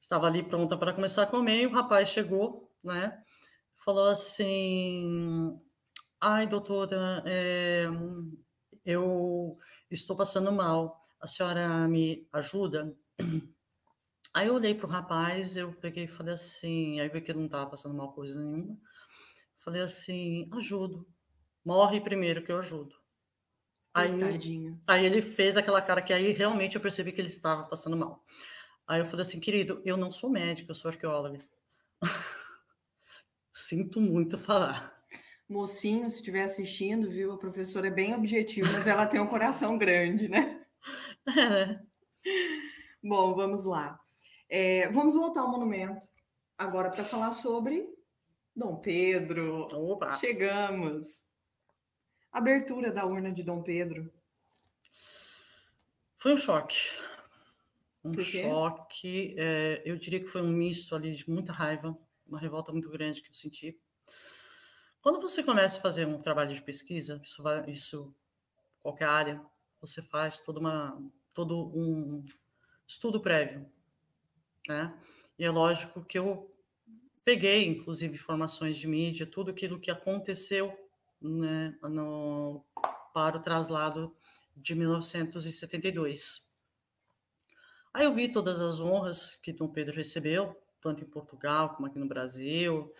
[SPEAKER 1] estava ali pronta para começar a comer, e o rapaz chegou, né? Falou assim: Ai, doutora, é, eu estou passando mal, a senhora me ajuda? Aí eu olhei para o rapaz, eu peguei e falei assim, aí vi que ele não estava passando mal coisa nenhuma. Falei assim, ajudo. Morre primeiro que eu ajudo. Aí, aí ele fez aquela cara que aí realmente eu percebi que ele estava passando mal. Aí eu falei assim, querido, eu não sou médico, eu sou arqueóloga. Sinto muito falar.
[SPEAKER 2] Mocinho, se estiver assistindo, viu? A professora é bem objetiva, mas ela tem um coração grande, né? É. Bom, vamos lá. É, vamos voltar ao monumento agora para falar sobre Dom Pedro. Opa. Chegamos. Abertura da urna de Dom Pedro.
[SPEAKER 1] Foi um choque. Um choque. É, eu diria que foi um misto ali de muita raiva, uma revolta muito grande que eu senti. Quando você começa a fazer um trabalho de pesquisa, isso, vai, isso qualquer área, você faz toda uma, todo um estudo prévio, né? E é lógico que eu peguei, inclusive, informações de mídia, tudo aquilo que aconteceu né, no, para o traslado de 1972. Aí eu vi todas as honras que Dom Pedro recebeu, tanto em Portugal como aqui no Brasil.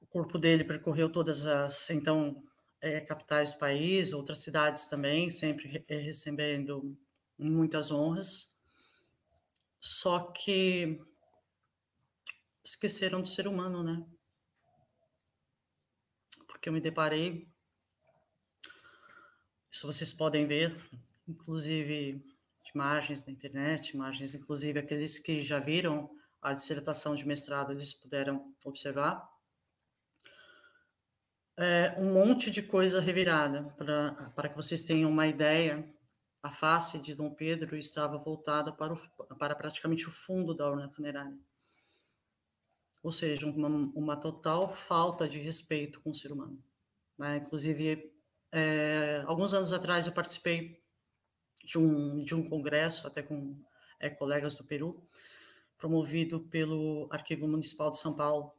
[SPEAKER 1] O corpo dele percorreu todas as, então, é, capitais do país, outras cidades também, sempre recebendo muitas honras. Só que esqueceram do ser humano, né? Porque eu me deparei, isso vocês podem ver, inclusive imagens na internet, imagens, inclusive aqueles que já viram a dissertação de mestrado, eles puderam observar. É, um monte de coisa revirada, para que vocês tenham uma ideia, a face de Dom Pedro estava voltada para, o, para praticamente o fundo da urna funerária ou seja, uma, uma total falta de respeito com o ser humano. Né? Inclusive, é, alguns anos atrás eu participei de um, de um congresso, até com é, colegas do Peru, promovido pelo Arquivo Municipal de São Paulo,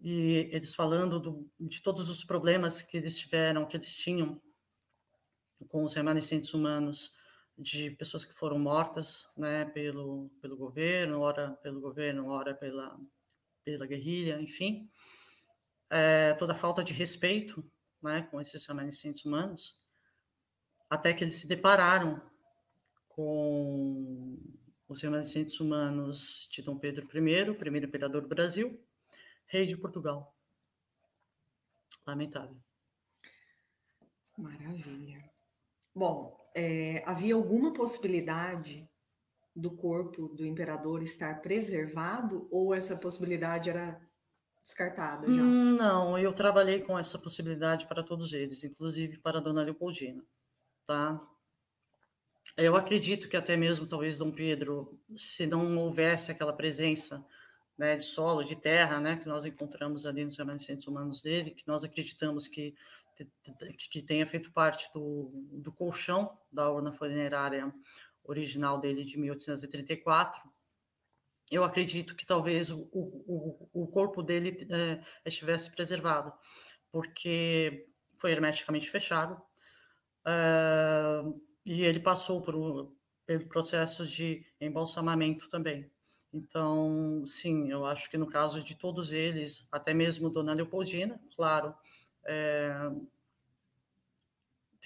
[SPEAKER 1] e eles falando do, de todos os problemas que eles tiveram, que eles tinham com os remanescentes humanos de pessoas que foram mortas, né, pelo pelo governo, ora pelo governo, ora pela pela guerrilha, enfim, é, toda a falta de respeito né, com esses remanescentes humanos, até que eles se depararam com os remanescentes humanos de Dom Pedro I, primeiro imperador do Brasil, rei de Portugal. Lamentável.
[SPEAKER 2] Maravilha. Bom, é, havia alguma possibilidade do corpo do imperador estar preservado ou essa possibilidade era descartada já?
[SPEAKER 1] Hum, não, eu trabalhei com essa possibilidade para todos eles, inclusive para a dona Leopoldina, tá? Eu acredito que até mesmo talvez Dom Pedro, se não houvesse aquela presença né, de solo, de terra, né, que nós encontramos ali nos remanescentes humanos dele, que nós acreditamos que que tenha feito parte do, do colchão da urna funerária original dele de 1834, eu acredito que talvez o, o, o corpo dele é, estivesse preservado, porque foi hermeticamente fechado é, e ele passou por pelo processo de embalsamamento também. Então, sim, eu acho que no caso de todos eles, até mesmo Dona Leopoldina, claro, é,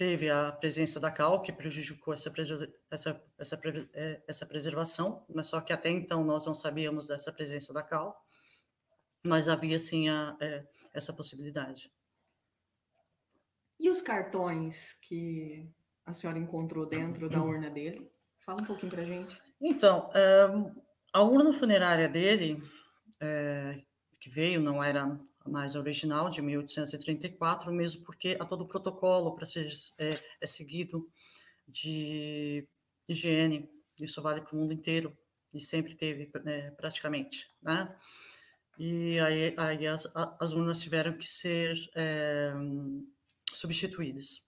[SPEAKER 1] teve a presença da cal, que prejudicou essa, essa, essa, é, essa preservação, mas só que até então nós não sabíamos dessa presença da cal, mas havia sim a, é, essa possibilidade.
[SPEAKER 2] E os cartões que a senhora encontrou dentro da urna dele? Fala um pouquinho para gente.
[SPEAKER 1] Então, é, a urna funerária dele, é, que veio, não era mais original, de 1834, mesmo porque há todo o protocolo para ser é, é, seguido de higiene, isso vale para o mundo inteiro, e sempre teve é, praticamente, né? E aí, aí as, as, urnas tiveram que ser é, substituídas.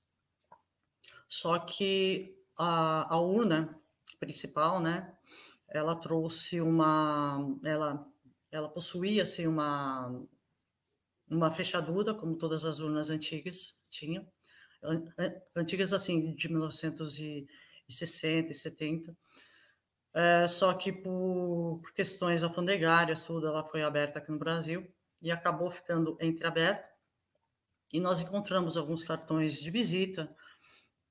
[SPEAKER 1] Só que a, a urna principal, né, ela trouxe uma, ela, ela possuía assim uma uma fechadura, como todas as urnas antigas tinham, antigas assim de 1960 e 70. É, só que por, por questões alfandegárias, tudo, ela foi aberta aqui no Brasil e acabou ficando entreaberta. E nós encontramos alguns cartões de visita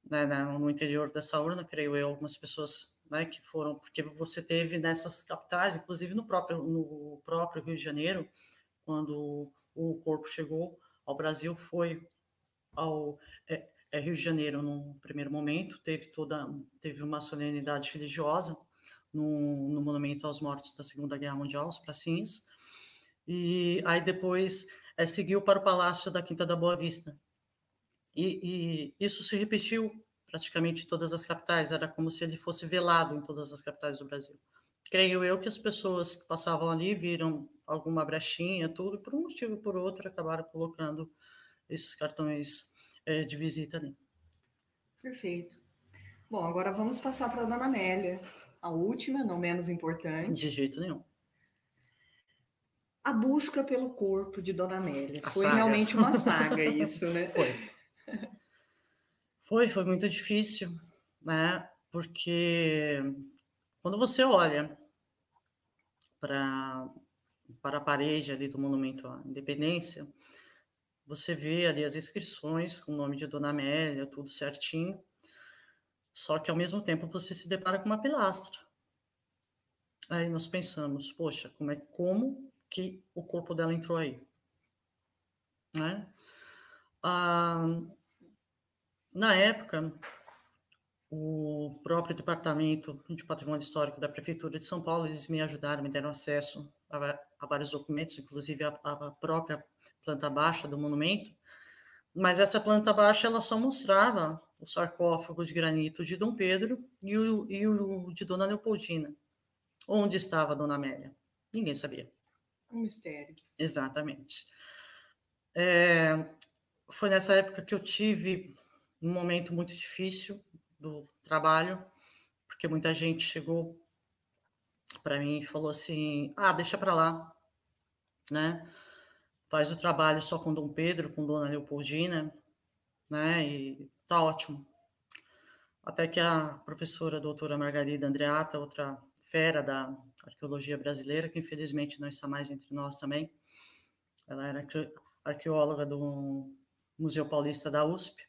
[SPEAKER 1] né, no interior dessa urna, creio eu, algumas pessoas né, que foram, porque você teve nessas capitais, inclusive no próprio, no próprio Rio de Janeiro, quando o corpo chegou ao Brasil, foi ao é, é Rio de Janeiro no primeiro momento, teve toda teve uma solenidade religiosa no, no Monumento aos Mortos da Segunda Guerra Mundial, os pracinhas, e aí depois é, seguiu para o Palácio da Quinta da Boa Vista. E, e isso se repetiu praticamente em todas as capitais, era como se ele fosse velado em todas as capitais do Brasil. Creio eu que as pessoas que passavam ali viram alguma brechinha, tudo, por um motivo ou por outro, acabaram colocando esses cartões é, de visita ali.
[SPEAKER 2] Perfeito. Bom, agora vamos passar para a Dona Amélia, a última, não menos importante.
[SPEAKER 1] De jeito nenhum.
[SPEAKER 2] A busca pelo corpo de Dona Amélia. A foi saga. realmente uma saga isso, né?
[SPEAKER 1] Foi. Foi, foi muito difícil, né? Porque quando você olha para para a parede ali do Monumento à Independência, você vê ali as inscrições com o nome de Dona Amélia, tudo certinho. Só que ao mesmo tempo você se depara com uma pilastra. Aí nós pensamos, poxa, como é como que o corpo dela entrou aí? Né? Ah, na época, o próprio departamento de patrimônio histórico da prefeitura de São Paulo eles me ajudaram, me deram acesso a, a vários documentos, inclusive a, a própria planta baixa do monumento. Mas essa planta baixa ela só mostrava o sarcófago de granito de Dom Pedro e o, e o de Dona Leopoldina. Onde estava Dona Amélia? Ninguém sabia.
[SPEAKER 2] Um mistério.
[SPEAKER 1] Exatamente. É, foi nessa época que eu tive um momento muito difícil do trabalho, porque muita gente chegou para mim falou assim: ah, deixa para lá, né? Faz o trabalho só com Dom Pedro, com Dona Leopoldina, né? E tá ótimo. Até que a professora a doutora Margarida Andreata, outra fera da arqueologia brasileira, que infelizmente não está mais entre nós também, ela era arqueóloga do Museu Paulista da USP,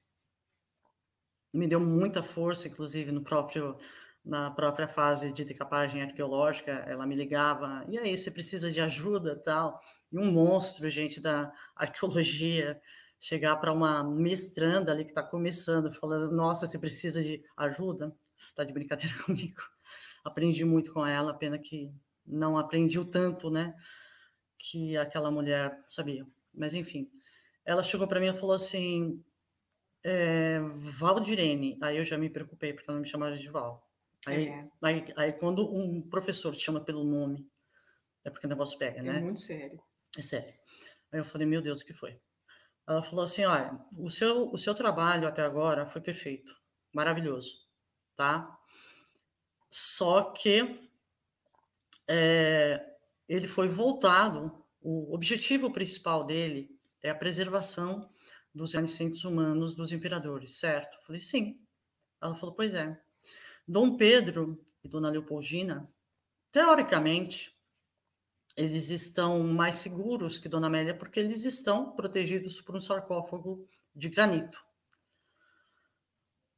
[SPEAKER 1] me deu muita força, inclusive no próprio na própria fase de decapagem arqueológica, ela me ligava, e aí, você precisa de ajuda, tal? E um monstro, gente, da arqueologia, chegar para uma mestranda ali que está começando, falando, nossa, você precisa de ajuda? Você está de brincadeira comigo. Aprendi muito com ela, pena que não aprendi o tanto, né, que aquela mulher sabia. Mas, enfim, ela chegou para mim e falou assim, é, Valdirene, aí eu já me preocupei, porque ela me chamava de Val. Aí, é. aí, aí, quando um professor te chama pelo nome, é porque o negócio pega, é né?
[SPEAKER 2] É muito sério.
[SPEAKER 1] É sério. Aí eu falei, meu Deus, o que foi? Ela falou assim, olha, o seu, o seu trabalho até agora foi perfeito, maravilhoso, tá? Só que é, ele foi voltado, o objetivo principal dele é a preservação dos remanescentes humanos dos imperadores, certo? Eu falei, sim. Ela falou, pois é. Dom Pedro e Dona Leopoldina, teoricamente, eles estão mais seguros que Dona Amélia porque eles estão protegidos por um sarcófago de granito.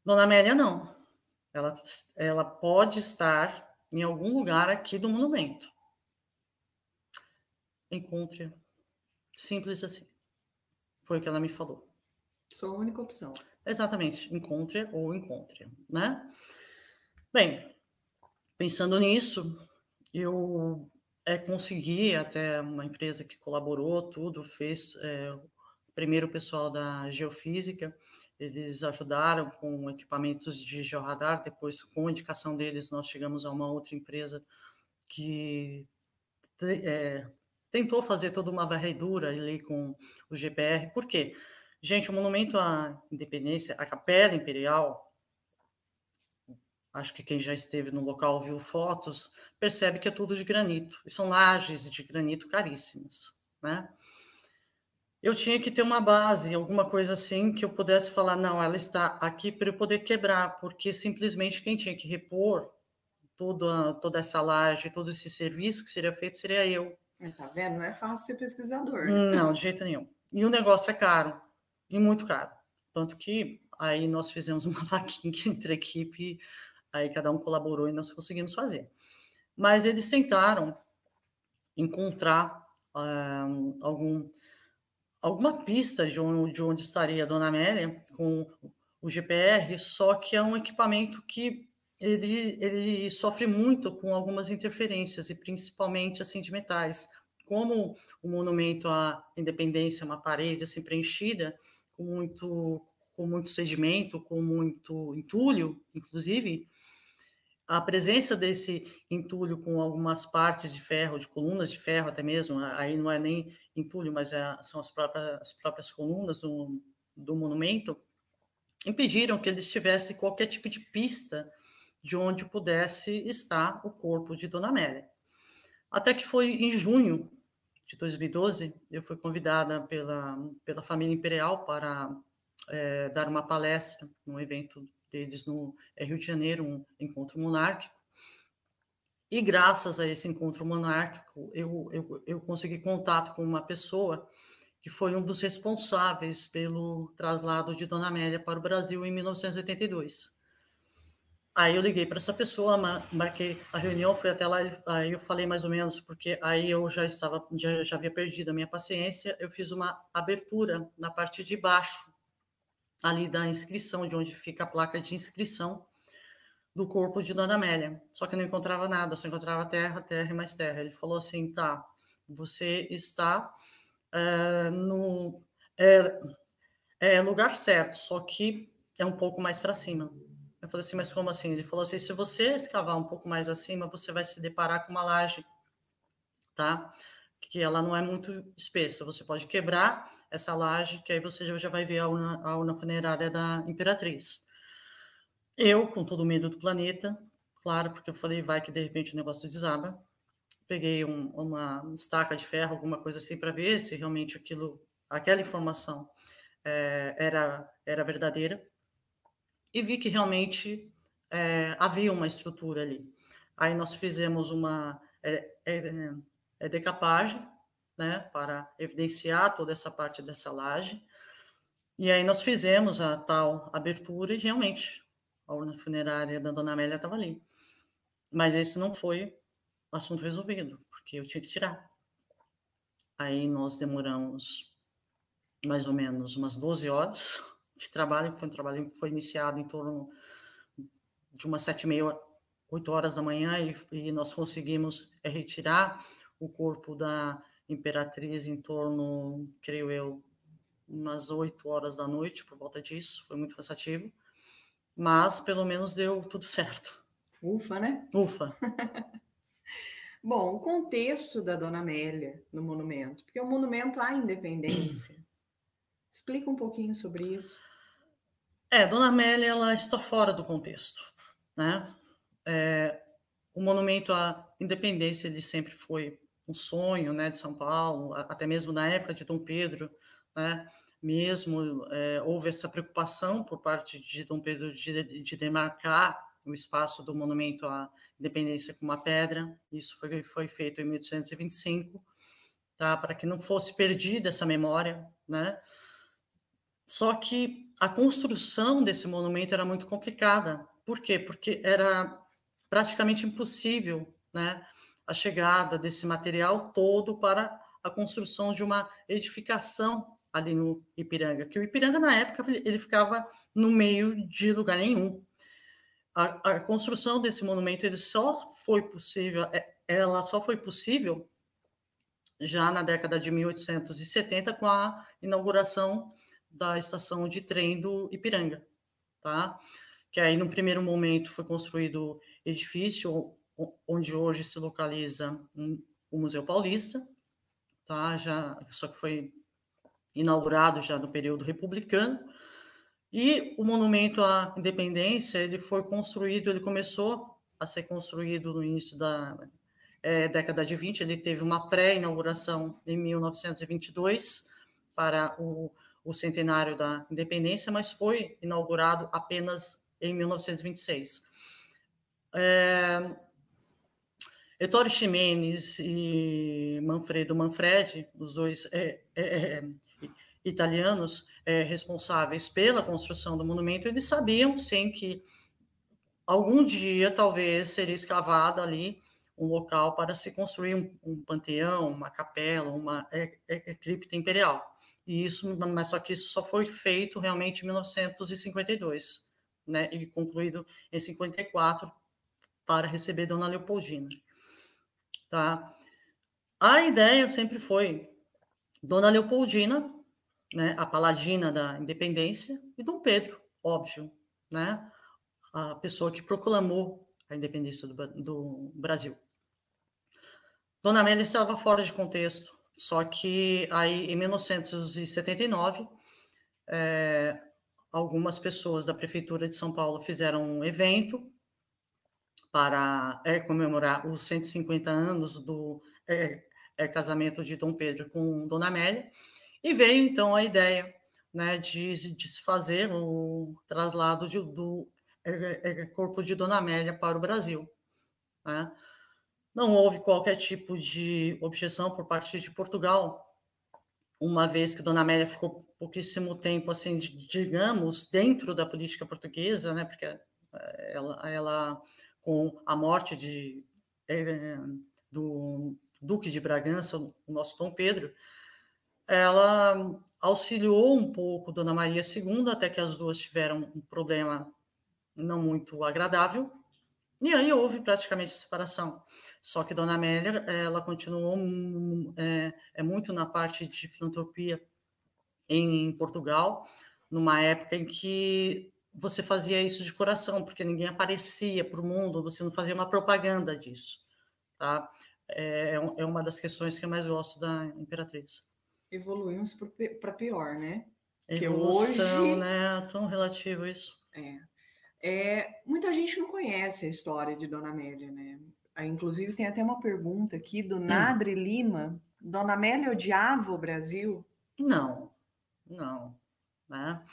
[SPEAKER 1] Dona Amélia não. Ela, ela pode estar em algum lugar aqui do monumento. Encontre. Simples assim. Foi o que ela me falou.
[SPEAKER 2] Sua única opção.
[SPEAKER 1] Exatamente. Encontre ou encontre, né? Bem, pensando nisso, eu é, consegui até uma empresa que colaborou, tudo, fez é, primeiro o pessoal da geofísica, eles ajudaram com equipamentos de georradar, depois com indicação deles nós chegamos a uma outra empresa que é, tentou fazer toda uma varredura ali com o GPR, por quê? Gente, o Monumento à Independência, a Capela Imperial, acho que quem já esteve no local viu fotos, percebe que é tudo de granito. E são lajes de granito caríssimas, né? Eu tinha que ter uma base, alguma coisa assim que eu pudesse falar, não, ela está aqui para eu poder quebrar, porque simplesmente quem tinha que repor toda, toda essa laje, todo esse serviço que seria feito seria eu.
[SPEAKER 2] É, tá vendo? Não é fácil ser pesquisador.
[SPEAKER 1] Não, de jeito nenhum. E o negócio é caro, e muito caro. Tanto que aí nós fizemos uma vaquinha entre a equipe, aí cada um colaborou e nós conseguimos fazer. Mas eles tentaram encontrar um, algum, alguma pista de onde, de onde estaria a Dona Amélia com o GPR, só que é um equipamento que ele, ele sofre muito com algumas interferências, e principalmente assim de metais. Como o monumento à independência é uma parede assim preenchida com muito, com muito sedimento, com muito entulho, inclusive, a presença desse entulho com algumas partes de ferro, de colunas de ferro até mesmo, aí não é nem entulho, mas é, são as próprias, as próprias colunas do, do monumento, impediram que eles tivessem qualquer tipo de pista de onde pudesse estar o corpo de Dona Amélia. Até que foi em junho de 2012, eu fui convidada pela, pela família imperial para é, dar uma palestra num evento deles no é, Rio de Janeiro, um encontro monárquico. E graças a esse encontro monárquico, eu, eu, eu consegui contato com uma pessoa que foi um dos responsáveis pelo traslado de Dona Amélia para o Brasil em 1982. Aí eu liguei para essa pessoa, marquei a reunião, fui até lá, aí eu falei mais ou menos, porque aí eu já estava, já, já havia perdido a minha paciência, eu fiz uma abertura na parte de baixo, ali da inscrição, de onde fica a placa de inscrição do corpo de Dona Amélia. Só que não encontrava nada, só encontrava terra, terra e mais terra. Ele falou assim, tá, você está é, no é, é lugar certo, só que é um pouco mais para cima. Eu falei assim, mas como assim? Ele falou assim, se você escavar um pouco mais acima, você vai se deparar com uma laje, tá? Que ela não é muito espessa. Você pode quebrar essa laje, que aí você já vai ver a urna, a urna funerária da Imperatriz. Eu, com todo o medo do planeta, claro, porque eu falei, vai que de repente o negócio desaba. Peguei um, uma estaca de ferro, alguma coisa assim, para ver se realmente aquilo, aquela informação é, era, era verdadeira e vi que realmente é, havia uma estrutura ali. Aí nós fizemos uma é, é, é, decapagem, né, para evidenciar toda essa parte dessa laje. E aí nós fizemos a tal abertura e realmente a urna funerária da Dona Amélia estava ali. Mas esse não foi o assunto resolvido, porque eu tinha que tirar. Aí nós demoramos mais ou menos umas 12 horas de trabalho, foi um trabalho que foi iniciado em torno de umas sete e meia, oito horas da manhã, e, e nós conseguimos retirar o corpo da imperatriz em torno, creio eu, umas oito horas da noite, por volta disso, foi muito cansativo, mas pelo menos deu tudo certo.
[SPEAKER 2] Ufa, né?
[SPEAKER 1] Ufa.
[SPEAKER 2] Bom, o contexto da Dona Amélia no monumento, porque o monumento à independência Explica um pouquinho sobre isso.
[SPEAKER 1] É, Dona Amélia, ela está fora do contexto, né? É, o monumento à independência ele sempre foi um sonho, né, de São Paulo, até mesmo na época de Dom Pedro, né? Mesmo é, houve essa preocupação por parte de Dom Pedro de, de demarcar o espaço do monumento à independência com uma pedra. Isso foi, foi feito em 1825, tá? Para que não fosse perdida essa memória, né? Só que a construção desse monumento era muito complicada. Por quê? Porque era praticamente impossível né, a chegada desse material todo para a construção de uma edificação ali no Ipiranga, que o Ipiranga na época ele ficava no meio de lugar nenhum. A, a construção desse monumento ele só foi possível, é, ela só foi possível já na década de 1870 com a inauguração da estação de trem do Ipiranga, tá? Que aí, no primeiro momento, foi construído edifício onde hoje se localiza o Museu Paulista, tá? Já, só que foi inaugurado já no período republicano, E o monumento à independência, ele foi construído, ele começou a ser construído no início da é, década de 20, ele teve uma pré-inauguração em 1922 para o, o centenário da independência, mas foi inaugurado apenas em 1926. É, Ettore Ximenes e Manfredo Manfredi, os dois é, é, é, italianos é, responsáveis pela construção do monumento, eles sabiam, sim, que algum dia talvez seria escavado ali um local para se construir um, um panteão, uma capela, uma é, é, cripta imperial. E isso, mas só que isso só foi feito realmente em 1952, né? E concluído em 54 para receber Dona Leopoldina. Tá? A ideia sempre foi Dona Leopoldina, né, a paladina da independência, e Dom Pedro, óbvio, né, a pessoa que proclamou a independência do, do Brasil. Dona Amélia estava fora de contexto, só que aí em 1979 é, algumas pessoas da prefeitura de São Paulo fizeram um evento para é, comemorar os 150 anos do é, é, casamento de Dom Pedro com Dona Amélia, e veio então a ideia né, de, de se fazer o traslado de, do é, é, corpo de Dona Amélia para o Brasil. Né? Não houve qualquer tipo de objeção por parte de Portugal, uma vez que Dona Amélia ficou pouquíssimo tempo, assim, digamos, dentro da política portuguesa, né, porque ela, ela com a morte de, é, do Duque de Bragança, o nosso Dom Pedro, ela auxiliou um pouco Dona Maria II, até que as duas tiveram um problema não muito agradável, e aí houve praticamente a separação. Só que Dona Amélia, ela continuou é, é muito na parte de filantropia em Portugal, numa época em que você fazia isso de coração, porque ninguém aparecia para o mundo, você não fazia uma propaganda disso, tá? É, é, é uma das questões que eu mais gosto da Imperatriz.
[SPEAKER 2] Evoluímos para pior, né?
[SPEAKER 1] Evolução, hoje... né? Tão relativo isso.
[SPEAKER 2] É. é. Muita gente não conhece a história de Dona Amélia, né? Inclusive tem até uma pergunta aqui do hum. Nadre Lima. Dona Amélia odiava o Brasil?
[SPEAKER 1] Não, não, né?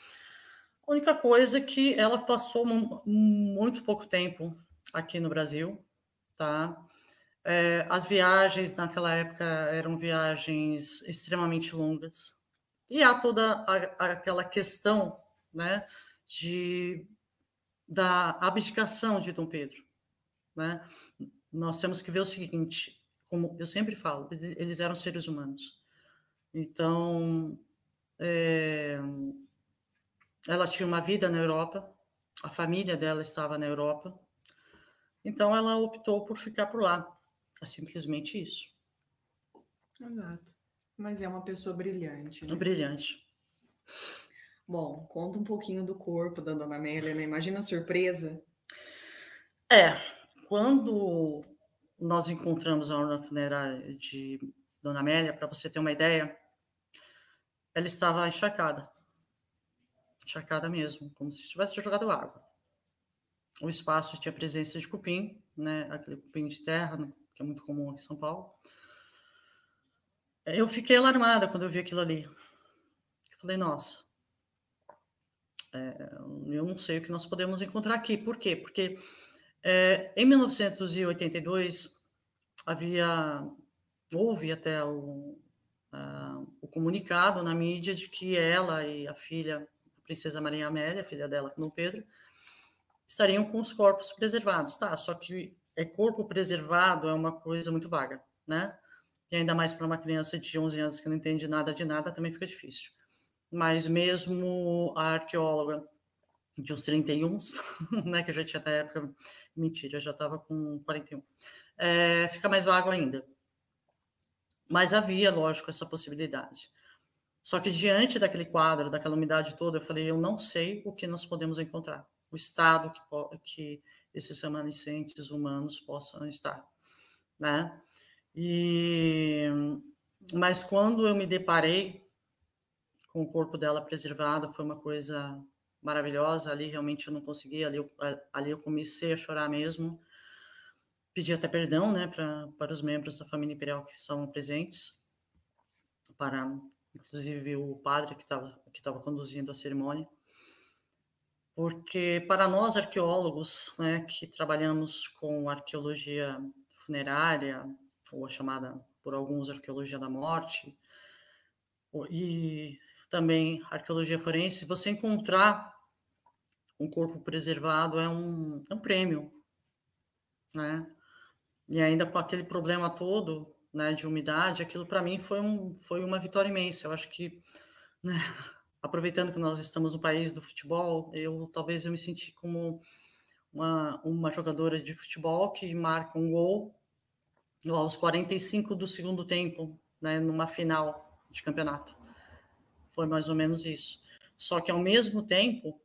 [SPEAKER 1] A única coisa é que ela passou muito pouco tempo aqui no Brasil, tá? É, as viagens naquela época eram viagens extremamente longas. E há toda a, aquela questão né, de, da abdicação de Dom Pedro. Né? Nós temos que ver o seguinte, como eu sempre falo, eles eram seres humanos. Então, é, ela tinha uma vida na Europa, a família dela estava na Europa, então ela optou por ficar por lá. É simplesmente isso.
[SPEAKER 2] Exato. Mas é uma pessoa brilhante. Né?
[SPEAKER 1] Brilhante.
[SPEAKER 2] Bom, conta um pouquinho do corpo da Dona Amélia, né? Imagina a surpresa.
[SPEAKER 1] É, quando nós encontramos a urna funerária de Dona Amélia, para você ter uma ideia, ela estava encharcada encharcada mesmo, como se tivesse jogado água. O espaço tinha presença de cupim, né, aquele cupim de terra, né, que é muito comum aqui em São Paulo. Eu fiquei alarmada quando eu vi aquilo ali. Eu falei, nossa, é, eu não sei o que nós podemos encontrar aqui. Por quê? Porque é, em 1982 havia, houve até o, o comunicado na mídia de que ela e a filha Princesa Maria Amélia, filha dela com Pedro, estariam com os corpos preservados, tá? Só que é corpo preservado é uma coisa muito vaga, né? E ainda mais para uma criança de 11 anos que não entende nada de nada, também fica difícil. Mas mesmo a arqueóloga de uns 31, né, que eu já tinha até época, mentira, eu já estava com 41, é, fica mais vago ainda. Mas havia, lógico, essa possibilidade. Só que diante daquele quadro, daquela umidade toda, eu falei, eu não sei o que nós podemos encontrar, o estado que, que esses remanescentes humanos possam estar, né? E mas quando eu me deparei com o corpo dela preservado, foi uma coisa maravilhosa. Ali realmente eu não consegui, ali eu, ali eu comecei a chorar mesmo. Pedi até perdão, né, para os membros da família imperial que estavam presentes, para inclusive o padre que estava que estava conduzindo a cerimônia, porque para nós arqueólogos, né, que trabalhamos com arqueologia funerária ou a chamada por alguns arqueologia da morte e também arqueologia forense, você encontrar um corpo preservado é um, é um prêmio, né? E ainda com aquele problema todo, né, de umidade, aquilo para mim foi, um, foi uma vitória imensa. Eu acho que, né, aproveitando que nós estamos no país do futebol, eu talvez eu me senti como uma, uma jogadora de futebol que marca um gol aos 45 do segundo tempo, né, numa final de campeonato. Foi mais ou menos isso. Só que ao mesmo tempo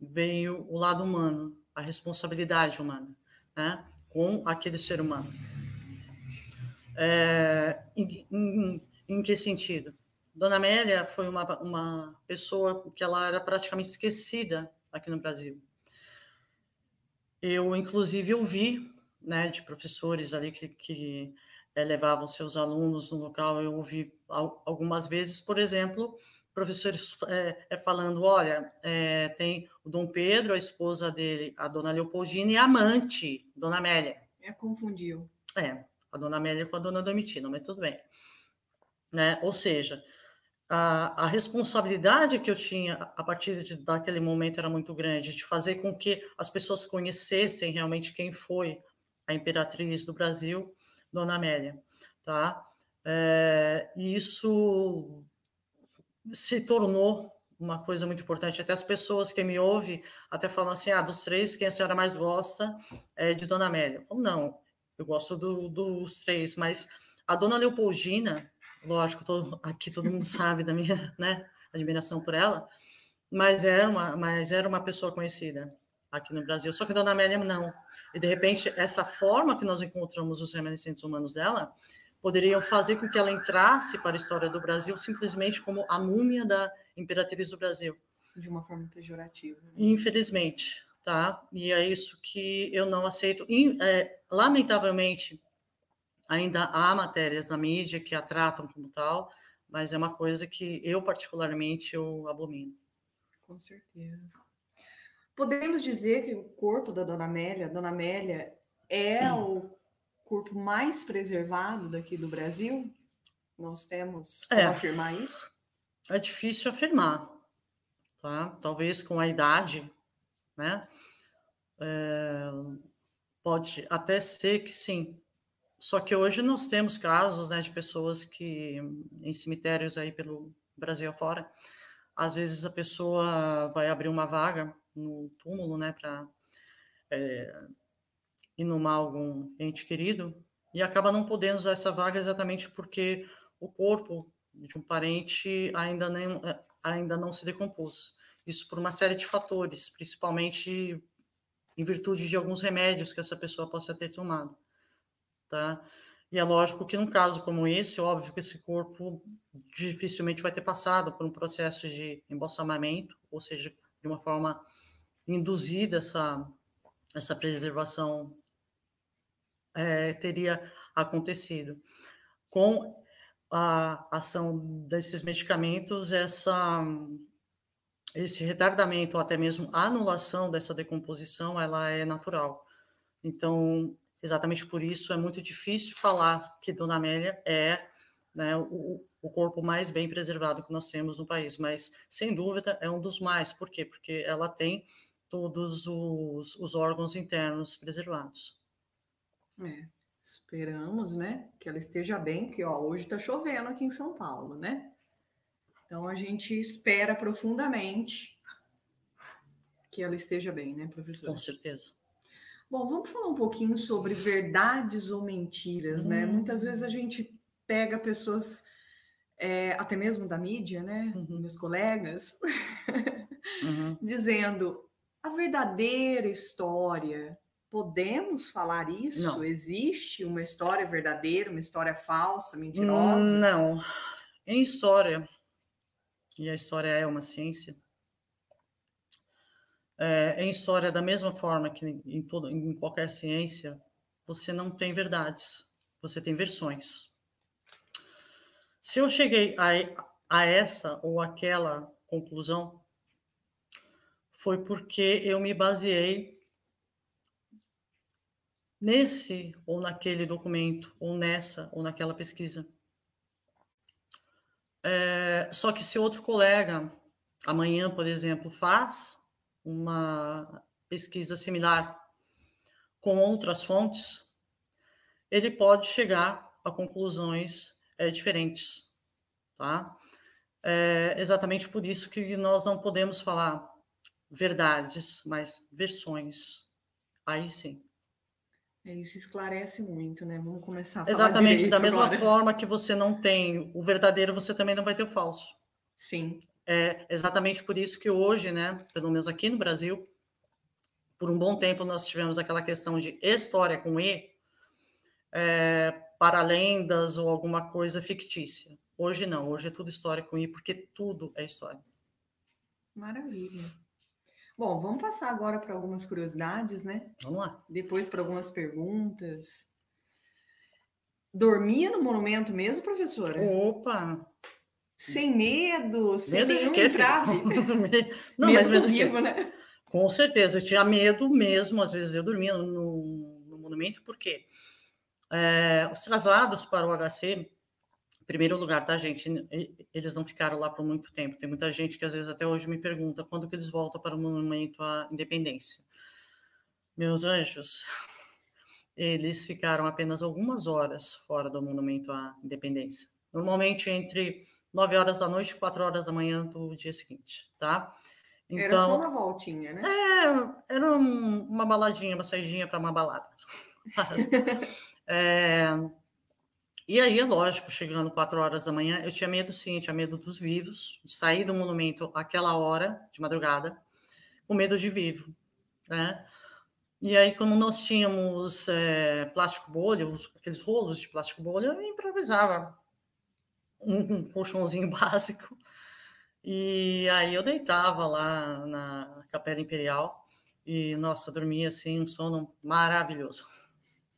[SPEAKER 1] veio o lado humano, a responsabilidade humana, né, com aquele ser humano. É, em, em, em, que sentido? Dona Amélia foi uma, uma pessoa que ela era praticamente esquecida aqui no Brasil. Eu, inclusive, ouvi né, de professores ali que, que é, levavam seus alunos no local, eu ouvi algumas vezes, por exemplo, professores é, é, falando, olha, é, tem o Dom Pedro, a esposa dele, a Dona Leopoldina e a amante, Dona Amélia.
[SPEAKER 2] É, confundiu.
[SPEAKER 1] É, a Dona Amélia com a Dona Domitina, mas tudo bem. Né? Ou seja, a, a responsabilidade que eu tinha a partir de, daquele momento era muito grande, de fazer com que as pessoas conhecessem realmente quem foi a imperatriz do Brasil, Dona Amélia, tá? É, isso se tornou uma coisa muito importante. Até as pessoas que me ouvem até falam assim: ah, dos três, quem a senhora mais gosta é de Dona Amélia. Falo, não, eu gosto do, dos três, mas a Dona Leopoldina, lógico, todo, aqui todo mundo sabe da minha né, admiração por ela, mas era, uma, mas era uma pessoa conhecida aqui no Brasil. Só que a Dona Amélia não. E, de repente, essa forma que nós encontramos os remanescentes humanos dela poderiam fazer com que ela entrasse para a história do Brasil simplesmente como a múmia da imperatriz do Brasil.
[SPEAKER 2] De uma forma pejorativa. Né?
[SPEAKER 1] Infelizmente, tá? E é isso que eu não aceito. E, é, lamentavelmente, ainda há matérias na mídia que a tratam como tal, mas é uma coisa que eu, particularmente, eu abomino.
[SPEAKER 2] Com certeza. Podemos dizer que o corpo da Dona Amélia, Dona Amélia é hum. o corpo mais preservado daqui do Brasil? Nós temos como é. afirmar isso?
[SPEAKER 1] É difícil afirmar, tá? Talvez com a idade, né? É, pode até ser que sim. Só que hoje nós temos casos, né, de pessoas que em cemitérios aí pelo Brasil afora, às vezes a pessoa vai abrir uma vaga no túmulo, né, para é, inumar algum ente querido, e acaba não podendo usar essa vaga exatamente porque o corpo de um parente ainda, nem, é, ainda não se decompôs. Isso por uma série de fatores, principalmente em virtude de alguns remédios que essa pessoa possa ter tomado, tá? E é lógico que num caso como esse, é óbvio que esse corpo dificilmente vai ter passado por um processo de embalsamamento, ou seja, de uma forma induzida essa, essa preservação é, teria acontecido. Com a ação desses medicamentos, essa, esse retardamento ou até mesmo anulação dessa decomposição, ela é natural. Então, exatamente por isso é muito difícil falar que Dona Amélia é né, o, o corpo mais bem preservado que nós temos no país, mas sem dúvida é um dos mais. Por quê? Porque ela tem todos os, os órgãos internos preservados.
[SPEAKER 2] É, esperamos, né, que ela esteja bem, porque ó, hoje está chovendo aqui em São Paulo, né? Então a gente espera profundamente que ela esteja bem, né, professor?
[SPEAKER 1] Com certeza.
[SPEAKER 2] Bom, vamos falar um pouquinho sobre verdades ou mentiras, né? hum. né? Muitas vezes a gente pega pessoas, é, até mesmo da mídia, né? Uhum. Meus colegas, uhum. dizendo a verdadeira história. Podemos falar isso? Não. Existe uma história verdadeira, uma história falsa, mentirosa?
[SPEAKER 1] Não. Em história, e a história é uma ciência, é, em história, da mesma forma que em, todo, em qualquer ciência, você não tem verdades, você tem versões. Se eu cheguei a, a essa ou aquela conclusão, foi porque eu me baseei nesse ou naquele documento, ou nessa ou naquela pesquisa. É, só que se outro colega, amanhã, por exemplo, faz uma pesquisa similar com outras fontes, ele pode chegar a conclusões é, diferentes, tá? É exatamente por isso que nós não podemos falar verdades, mas versões. Aí sim.
[SPEAKER 2] É, isso esclarece muito, né? Vamos começar a
[SPEAKER 1] Exatamente, da mesma agora. forma que você não tem o verdadeiro, você também não vai ter o falso.
[SPEAKER 2] Sim.
[SPEAKER 1] É exatamente por isso que hoje, né, pelo menos aqui no Brasil, por um bom tempo nós tivemos aquela questão de história com E, é, para lendas ou alguma coisa fictícia. Hoje não, hoje é tudo história com I, porque tudo é história.
[SPEAKER 2] Maravilha. Bom, vamos passar agora para algumas curiosidades, né?
[SPEAKER 1] Vamos lá.
[SPEAKER 2] Depois para algumas perguntas. Dormia no monumento mesmo, professora?
[SPEAKER 1] Opa!
[SPEAKER 2] Sem medo, sem
[SPEAKER 1] medo
[SPEAKER 2] nenhum entrave.
[SPEAKER 1] Não, medo, mas medo vivo, né? Com certeza, eu tinha medo mesmo, às vezes eu dormia no, no monumento, porque é, os traslados para o HC primeiro lugar, tá, gente? Eles não ficaram lá por muito tempo. Tem muita gente que às vezes até hoje me pergunta quando que eles voltam para o Monumento à Independência. Meus anjos, eles ficaram apenas algumas horas fora do Monumento à Independência. Normalmente entre 9 horas da noite e 4 horas da manhã do dia seguinte, tá?
[SPEAKER 2] Então, era só uma voltinha, né?
[SPEAKER 1] É, era um, uma baladinha, uma saidinha para uma balada. Mas, é, e aí, é lógico, chegando quatro horas da manhã, eu tinha medo sim, tinha medo dos vivos, de sair do monumento àquela hora, de madrugada, com medo de vivo, né? E aí, como nós tínhamos é, plástico bolha, aqueles rolos de plástico bolha, eu improvisava um colchãozinho básico. E aí eu deitava lá na Capela Imperial e, nossa, dormia assim, um sono maravilhoso.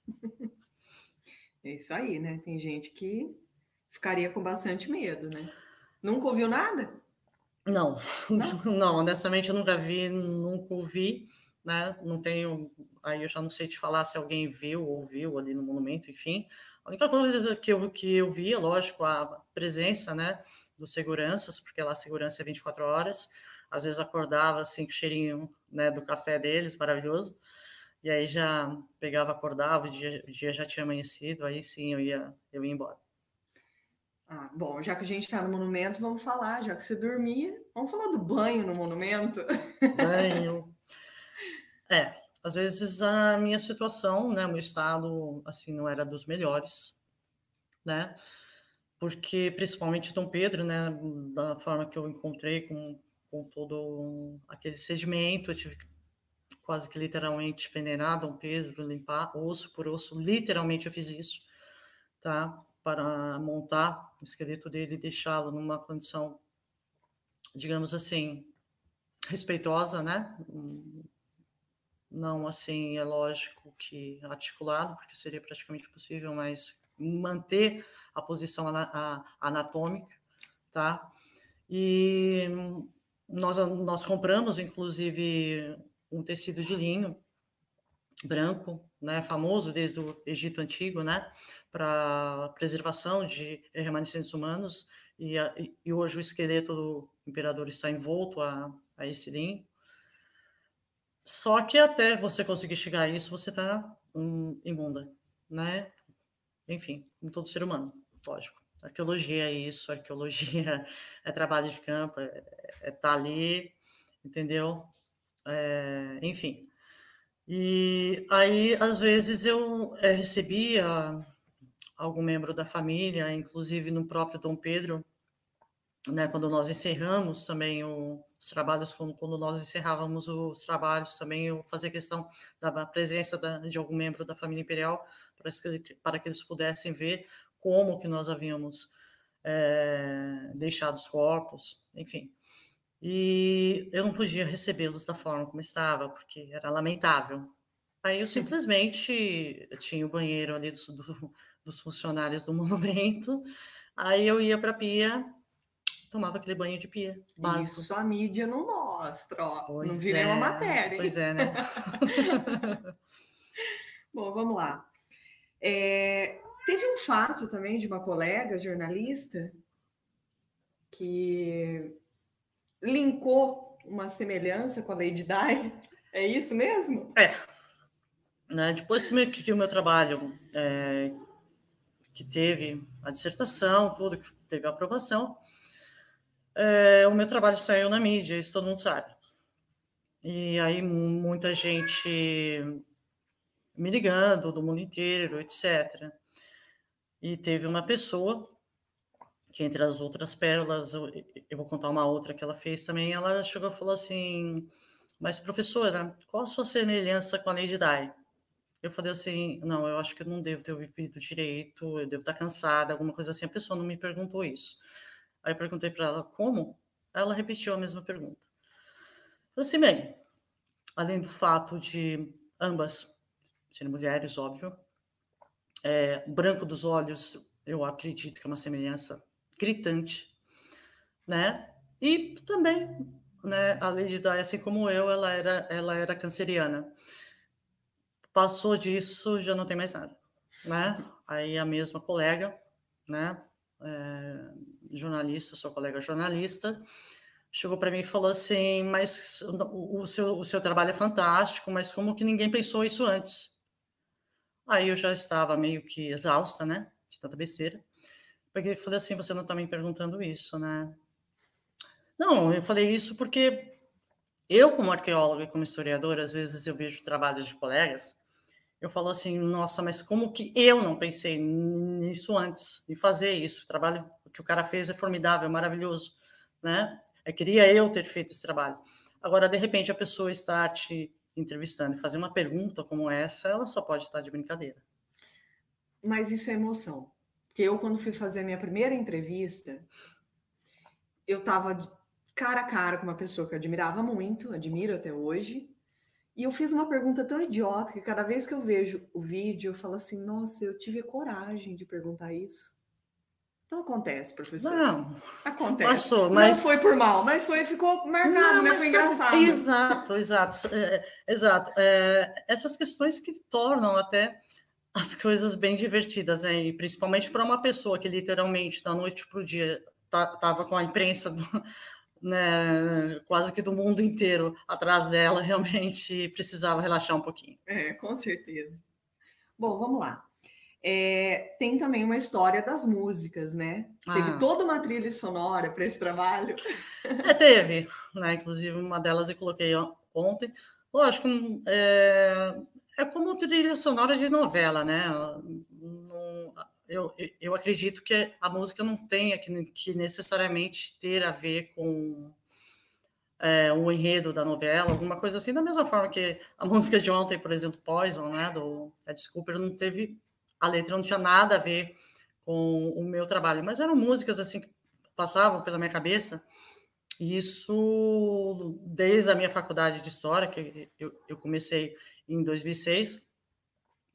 [SPEAKER 2] É isso aí, né? Tem gente que ficaria com bastante medo, né? Nunca ouviu nada?
[SPEAKER 1] Não, não, não honestamente eu nunca vi, nunca ouvi, né? Não tenho, aí eu já não sei te falar se alguém viu ou ouviu ali no monumento, enfim. A única coisa que eu, que eu vi, é lógico, a presença, né, dos seguranças, porque lá a segurança é 24 horas, às vezes acordava assim com o cheirinho, né, do café deles, maravilhoso, e aí já pegava, acordava, o dia, o dia já tinha amanhecido, aí sim eu ia, eu ia embora.
[SPEAKER 2] Ah, bom, já que a gente está no monumento, vamos falar, já que você dormia, vamos falar do banho no monumento.
[SPEAKER 1] Banho. É, às vezes a minha situação, né, o meu estado, assim, não era dos melhores, né, porque principalmente Dom Pedro, né, da forma que eu encontrei com, com todo aquele sedimento, eu tive que quase que literalmente peneirar Dom Pedro, limpar osso por osso, literalmente eu fiz isso, tá? Para montar o esqueleto dele e deixá-lo numa condição, digamos assim, respeitosa, né? Não assim, é lógico que articulado, porque seria praticamente possível, mas manter a posição anatômica, tá? E nós, nós compramos, inclusive, um tecido de linho branco, né, famoso desde o Egito Antigo, né, para preservação de remanescentes humanos, e, a, e, hoje o esqueleto do imperador está envolto a, a esse linho. Só que até você conseguir chegar a isso, você está um, imunda, né? Enfim, como todo ser humano, lógico. Arqueologia é isso, arqueologia é trabalho de campo, é estar é tá ali, entendeu? É, enfim. E aí, às vezes, eu é, recebia algum membro da família, inclusive no próprio Dom Pedro, né, quando nós encerramos também o, os trabalhos, quando nós encerrávamos os trabalhos, também eu fazia questão da presença da, de algum membro da família imperial para que, para que eles pudessem ver como que nós havíamos é, deixado os corpos, enfim. E eu não podia recebê-los da forma como estava, porque era lamentável. Aí eu simplesmente tinha o banheiro ali dos, do, dos funcionários do monumento, aí eu ia para a pia, tomava aquele banho de pia básico.
[SPEAKER 2] Isso a mídia não mostra, ó. Pois não vi é, nenhuma matéria. Hein?
[SPEAKER 1] Pois é, né?
[SPEAKER 2] Bom, vamos lá. É, teve um fato também de uma colega jornalista que linkou uma semelhança com a Lady Di. É isso mesmo?
[SPEAKER 1] É. Né, depois que, que o meu trabalho, é, que teve a dissertação, tudo, que teve a aprovação, é, o meu trabalho saiu na mídia, isso todo mundo sabe. E aí muita gente me ligando do mundo inteiro, etc. E teve uma pessoa que entre as outras pérolas, eu, eu, vou contar uma outra que ela fez também, ela chegou e falou assim, mas professora, qual a sua semelhança com a Lady Di? Eu falei assim, não, eu acho que eu não devo ter vivido direito, eu devo estar cansada, alguma coisa assim. A pessoa não me perguntou isso. Aí eu perguntei para ela, como? Ela repetiu a mesma pergunta. Falei assim, bem, além do fato de ambas serem mulheres, óbvio, é, branco dos olhos, eu acredito que é uma semelhança gritante, né? E também, né, a Lady Di, assim como eu, ela era, ela era canceriana. Passou disso, já não tem mais nada, né? Aí a mesma colega, né, é, jornalista, sua colega jornalista, chegou para mim e falou assim: Mas o, seu, o seu trabalho é fantástico, mas como que ninguém pensou isso antes? Aí eu já estava meio que exausta, né? De tanta besteira. Peguei e falei assim: Você não está me perguntando isso, né? Não, eu falei isso porque eu, como arqueóloga e como historiadora, às vezes eu vejo trabalhos de colegas eu falo assim, nossa, mas como que eu não pensei nisso antes, de fazer isso? O trabalho que o cara fez é formidável, é maravilhoso, né? Eu queria eu ter feito esse trabalho. Agora, de repente, a pessoa está te entrevistando e fazer uma pergunta como essa, ela só pode estar de brincadeira.
[SPEAKER 2] Mas isso é emoção. Porque eu, quando fui fazer a minha primeira entrevista, eu estava cara a cara com uma pessoa que eu admirava muito, admiro até hoje, e eu fiz uma pergunta tão idiota que cada vez que eu vejo o vídeo, eu falo assim: nossa, eu tive coragem de perguntar isso. Então acontece, professor.
[SPEAKER 1] Não,
[SPEAKER 2] acontece.
[SPEAKER 1] Passou, mas
[SPEAKER 2] não foi por mal, mas foi ficou marcado, não, né? Foi engraçado.
[SPEAKER 1] Exato, exato, é, exato. É, essas questões que tornam até as coisas bem divertidas, né? E principalmente para uma pessoa que literalmente da noite para o dia estava com a imprensa do, né, quase que do mundo inteiro atrás dela, realmente precisava relaxar um pouquinho.
[SPEAKER 2] É, com certeza. Bom, vamos lá. É, tem também uma história das músicas, né? Ah. Teve toda uma trilha sonora para esse trabalho.
[SPEAKER 1] É, teve, né? Inclusive, uma delas eu coloquei ontem. Lógico, é, é como trilha sonora de novela, né? Não, eu, eu acredito que a música não tenha que, que necessariamente ter a ver com é, o enredo da novela, alguma coisa assim, da mesma forma que a música de ontem, por exemplo, Poison, né, do Ed Cooper, não teve, a letra não tinha nada a ver com o meu trabalho, mas eram músicas assim que passavam pela minha cabeça, isso desde a minha faculdade de História, que eu, eu comecei em 2006,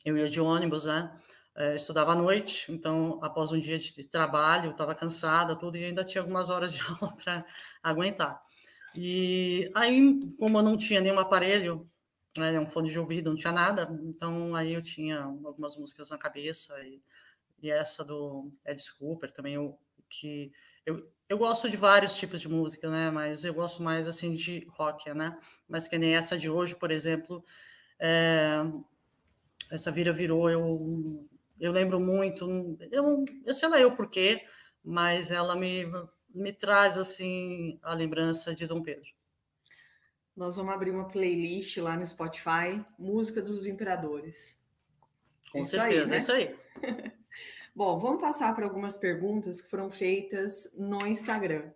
[SPEAKER 1] eu ia de ônibus, né, é, estudava à noite, então após um dia de trabalho, estava cansada, tudo, e ainda tinha algumas horas de aula para aguentar. E aí, como eu não tinha nenhum aparelho, né, um fone de ouvido, não tinha nada, então aí eu tinha algumas músicas na cabeça, e, e essa do Ed Cooper também, eu, que eu, eu gosto de vários tipos de música, né, mas eu gosto mais assim de rock, né, mas que nem essa de hoje, por exemplo, é, essa vira virou, eu eu lembro muito, eu, eu sei lá eu porquê, mas ela me, me traz assim a lembrança de Dom Pedro.
[SPEAKER 2] Nós vamos abrir uma playlist lá no Spotify, Música dos Imperadores.
[SPEAKER 1] Com certeza, aí, né? é isso aí.
[SPEAKER 2] Bom, vamos passar para algumas perguntas que foram feitas no Instagram.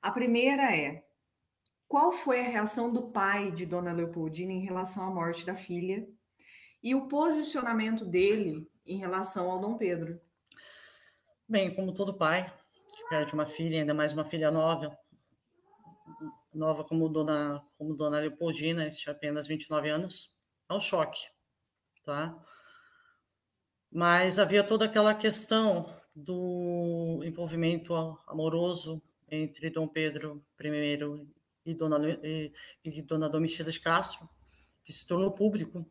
[SPEAKER 2] A primeira é: qual foi a reação do pai de Dona Leopoldina em relação à morte da filha e o posicionamento dele em relação ao Dom Pedro?
[SPEAKER 1] Bem, como todo pai que perde uma filha, ainda mais uma filha nova, nova como dona, como dona Leopoldina, tinha apenas 29 anos, é um choque, tá? Mas havia toda aquela questão do envolvimento amoroso entre Dom Pedro I e Dona, e, e Dona Domitila de Castro, que se tornou público,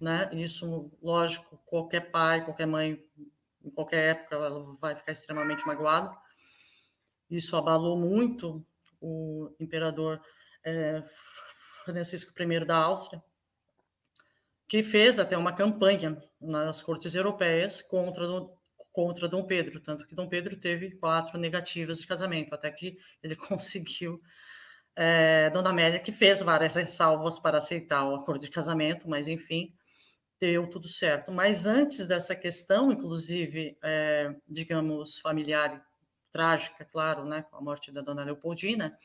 [SPEAKER 1] né? Isso, lógico, qualquer pai, qualquer mãe, em qualquer época, ela vai ficar extremamente magoado. Isso abalou muito o imperador é, Francisco I da Áustria, que fez até uma campanha nas cortes europeias contra contra Dom Pedro, tanto que Dom Pedro teve quatro negativas de casamento, até que ele conseguiu é, Dona Amélia, que fez várias ressalvas para aceitar o acordo de casamento, mas enfim, deu tudo certo. Mas antes dessa questão, inclusive, é, digamos, familiar trágica, claro, né, com a morte da Dona Leopoldina,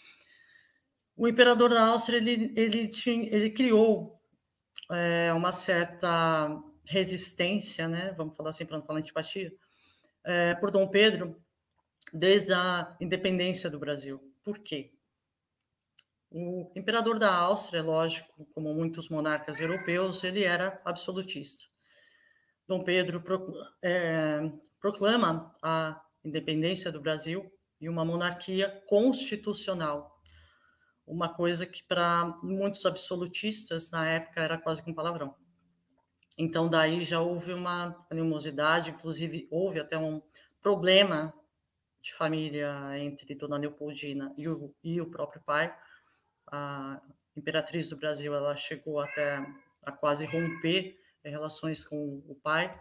[SPEAKER 1] o imperador da Áustria ele, ele, tinha, ele criou é, uma certa resistência, né, vamos falar assim para não falar antipatia, é, por Dom Pedro desde a independência do Brasil. Por quê? O imperador da Áustria, lógico, como muitos monarcas europeus, ele era absolutista. Dom Pedro é, proclama a independência do Brasil e uma monarquia constitucional, uma coisa que para muitos absolutistas na época era quase que um palavrão. Então, daí já houve uma animosidade, inclusive houve até um problema de família entre Dona Leopoldina e o, e o próprio pai. A imperatriz do Brasil ela chegou até a quase romper relações com o pai.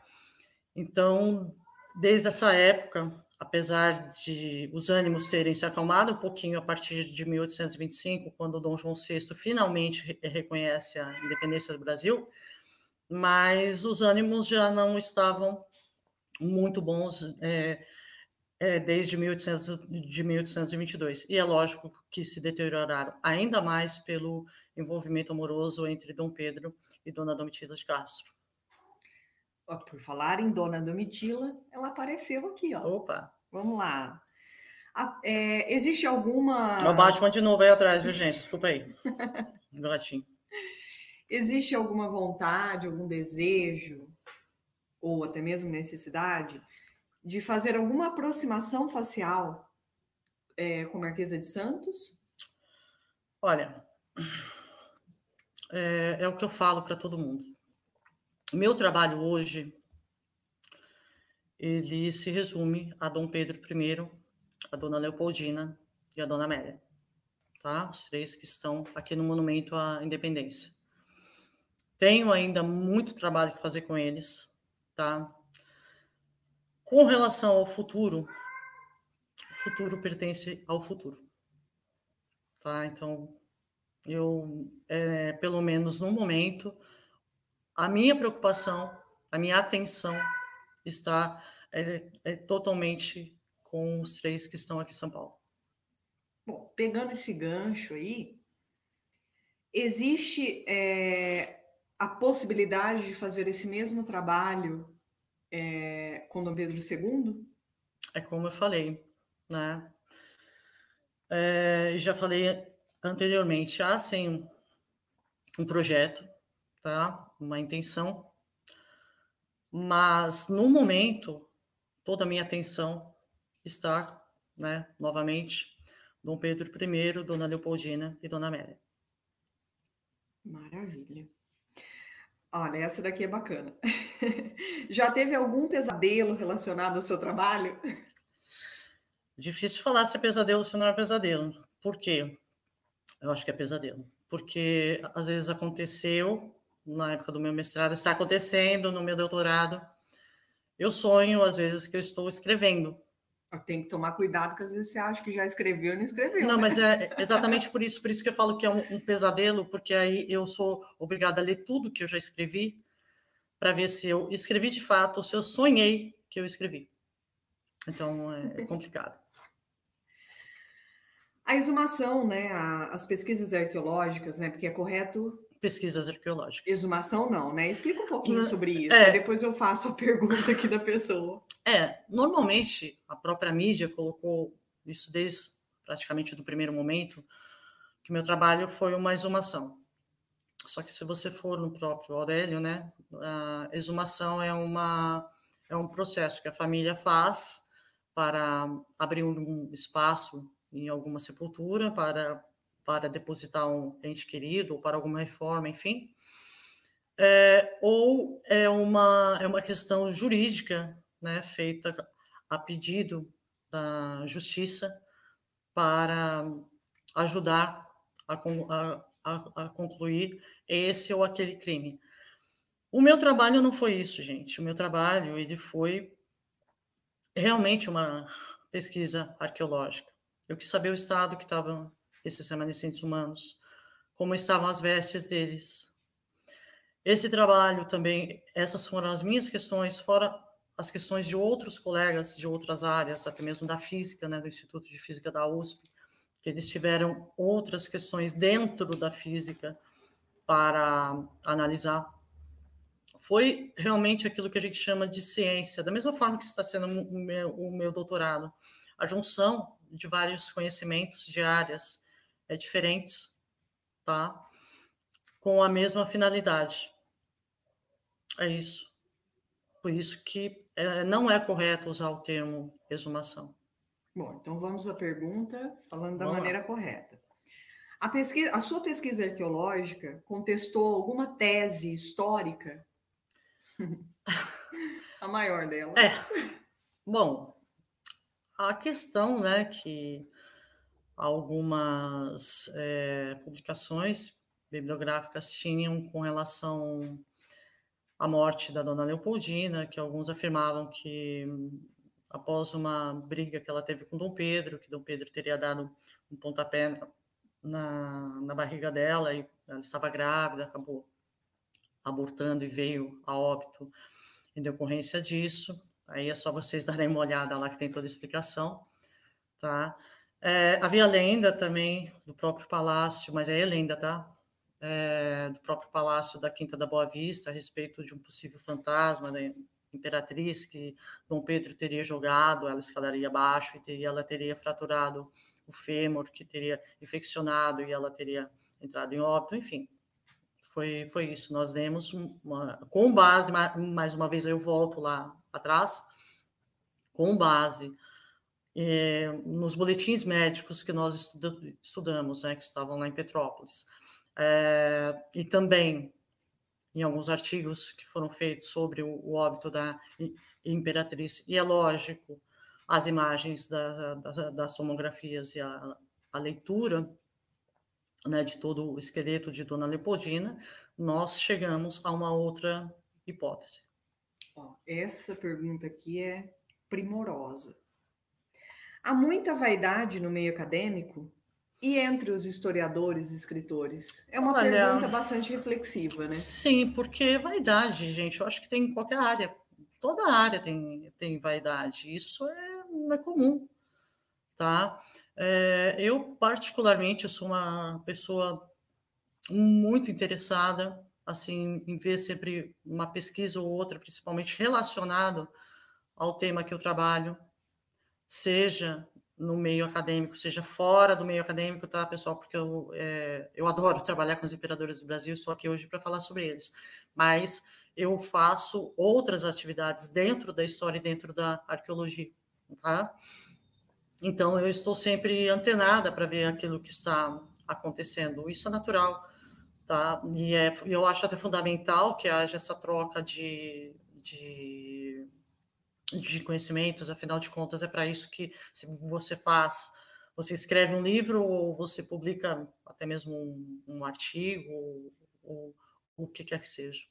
[SPEAKER 1] Então, desde essa época, apesar de os ânimos terem se acalmado um pouquinho a partir de 1825, quando Dom João VI finalmente reconhece a independência do Brasil, mas os ânimos já não estavam muito bons é, é, desde 1800, de 1822. E é lógico que se deterioraram ainda mais pelo envolvimento amoroso entre Dom Pedro e Dona Domitila de Castro.
[SPEAKER 2] Por falar em Dona Domitila, ela apareceu aqui, ó.
[SPEAKER 1] Opa!
[SPEAKER 2] Vamos lá. é, existe alguma.
[SPEAKER 1] O Batman de novo aí atrás, viu, gente? Desculpa aí. Do latim.
[SPEAKER 2] Existe alguma vontade, algum desejo, ou até mesmo necessidade, de fazer alguma aproximação facial é, com a Marquesa de Santos?
[SPEAKER 1] Olha, é, é o que eu falo para todo mundo. Meu trabalho hoje ele se resume a Dom Pedro I, a Dona Leopoldina e a Dona Amélia, tá? Os três que estão aqui no Monumento à Independência. Tenho ainda muito trabalho que fazer com eles, tá? Com relação ao futuro, o futuro pertence ao futuro, tá? Então, eu, é, pelo menos no momento, a minha preocupação, a minha atenção está é, é totalmente com os três que estão aqui em São Paulo.
[SPEAKER 2] Bom, pegando esse gancho aí, existe é, a possibilidade de fazer esse mesmo trabalho é, com Dom Pedro II?
[SPEAKER 1] É como eu falei, né? É, já falei anteriormente, há sim um projeto, tá? Uma intenção, mas no momento toda a minha atenção está, né? Novamente, Dom Pedro I, Dona Leopoldina e Dona Amélia.
[SPEAKER 2] Maravilha. Olha, essa daqui é bacana. Já teve algum pesadelo relacionado ao seu trabalho?
[SPEAKER 1] Difícil falar se é pesadelo ou se não é pesadelo. Por quê? Eu acho que é pesadelo. Porque às vezes aconteceu, na época do meu mestrado, está acontecendo no meu doutorado. Eu sonho, às vezes, que eu estou escrevendo
[SPEAKER 2] tem que tomar cuidado, porque às vezes você acha que já escreveu e não escreveu.
[SPEAKER 1] Não, né? mas é exatamente por isso, por isso que eu falo que é um, um pesadelo, porque aí eu sou obrigada a ler tudo que eu já escrevi para ver se eu escrevi de fato ou se eu sonhei que eu escrevi. Então é, é complicado.
[SPEAKER 2] A exumação, né, as pesquisas arqueológicas, né, porque é correto
[SPEAKER 1] pesquisas arqueológicas.
[SPEAKER 2] Exumação não, né? Explica um pouquinho sobre isso, é, depois eu faço a pergunta aqui da pessoa.
[SPEAKER 1] É, normalmente a própria mídia colocou isso desde praticamente do primeiro momento que meu trabalho foi uma exumação. Só que se você for no próprio Aurélio, né, a exumação é uma é um processo que a família faz para abrir um espaço em alguma sepultura para para depositar um ente querido ou para alguma reforma, enfim. É, ou é uma é uma questão jurídica, né, feita a pedido da justiça para ajudar a, a, a concluir esse ou aquele crime. O meu trabalho não foi isso, gente. O meu trabalho ele foi realmente uma pesquisa arqueológica. Eu quis saber o estado que estavam esses remanescentes humanos, como estavam as vestes deles. Esse trabalho também, essas foram as minhas questões, fora as questões de outros colegas de outras áreas, até mesmo da física, né, do Instituto de Física da USP, que eles tiveram outras questões dentro da física para analisar. Foi realmente aquilo que a gente chama de ciência, da mesma forma que está sendo o meu, o meu doutorado, a junção de vários conhecimentos de áreas é, diferentes, tá? Com a mesma finalidade. É isso. Por isso que é, não é correto usar o termo exumação.
[SPEAKER 2] Bom, então vamos à pergunta, falando da vamos maneira lá. correta. A, pesquisa, a sua pesquisa arqueológica contestou alguma tese histórica? a maior dela.
[SPEAKER 1] É. Bom, a questão, né, que algumas é, publicações bibliográficas tinham com relação à morte da dona Leopoldina, que alguns afirmavam que após uma briga que ela teve com Dom Pedro, que Dom Pedro teria dado um pontapé na, na barriga dela e ela estava grávida, acabou abortando e veio a óbito em decorrência disso. Aí é só vocês darem uma olhada lá que tem toda a explicação, tá? É, havia lenda também do próprio palácio, mas é lenda, tá? É, do próprio palácio da Quinta da Boa Vista a respeito de um possível fantasma da imperatriz que Dom Pedro teria jogado, ela escalaria abaixo e teria, ela teria fraturado o fêmur, que teria infeccionado e ela teria entrado em óbito, enfim. Foi, foi isso. Nós demos uma, com base, mais uma vez eu volto lá atrás, com base é, nos boletins médicos que nós estuda, estudamos, né, que estavam lá em Petrópolis, é, e também em alguns artigos que foram feitos sobre o, o óbito da imperatriz, e é lógico, as imagens da, da, das tomografias e a, a leitura né, de todo o esqueleto de Dona Leopoldina, nós chegamos a uma outra hipótese.
[SPEAKER 2] essa pergunta aqui é primorosa. Há muita vaidade no meio acadêmico e entre os historiadores e escritores? É uma Olha, pergunta bastante reflexiva, né?
[SPEAKER 1] Sim, porque vaidade, gente, eu acho que tem em qualquer área. Toda área tem, tem vaidade. Isso é, é comum, tá? É, eu, particularmente, eu sou uma pessoa muito interessada assim, em ver sempre uma pesquisa ou outra, principalmente relacionado ao tema que eu trabalho, seja no meio acadêmico, seja fora do meio acadêmico, tá, pessoal? Porque eu, é, eu adoro trabalhar com os imperadores do Brasil, só aqui hoje para falar sobre eles. Mas eu faço outras atividades dentro da história e dentro da arqueologia, tá? Então, eu estou sempre antenada para ver aquilo que está acontecendo. Isso é natural, tá? E é, eu acho até fundamental que haja essa troca de, de de conhecimentos, afinal de contas, é para isso que você faz. Você escreve um livro ou você publica até mesmo um, um artigo ou, ou, o que quer que seja.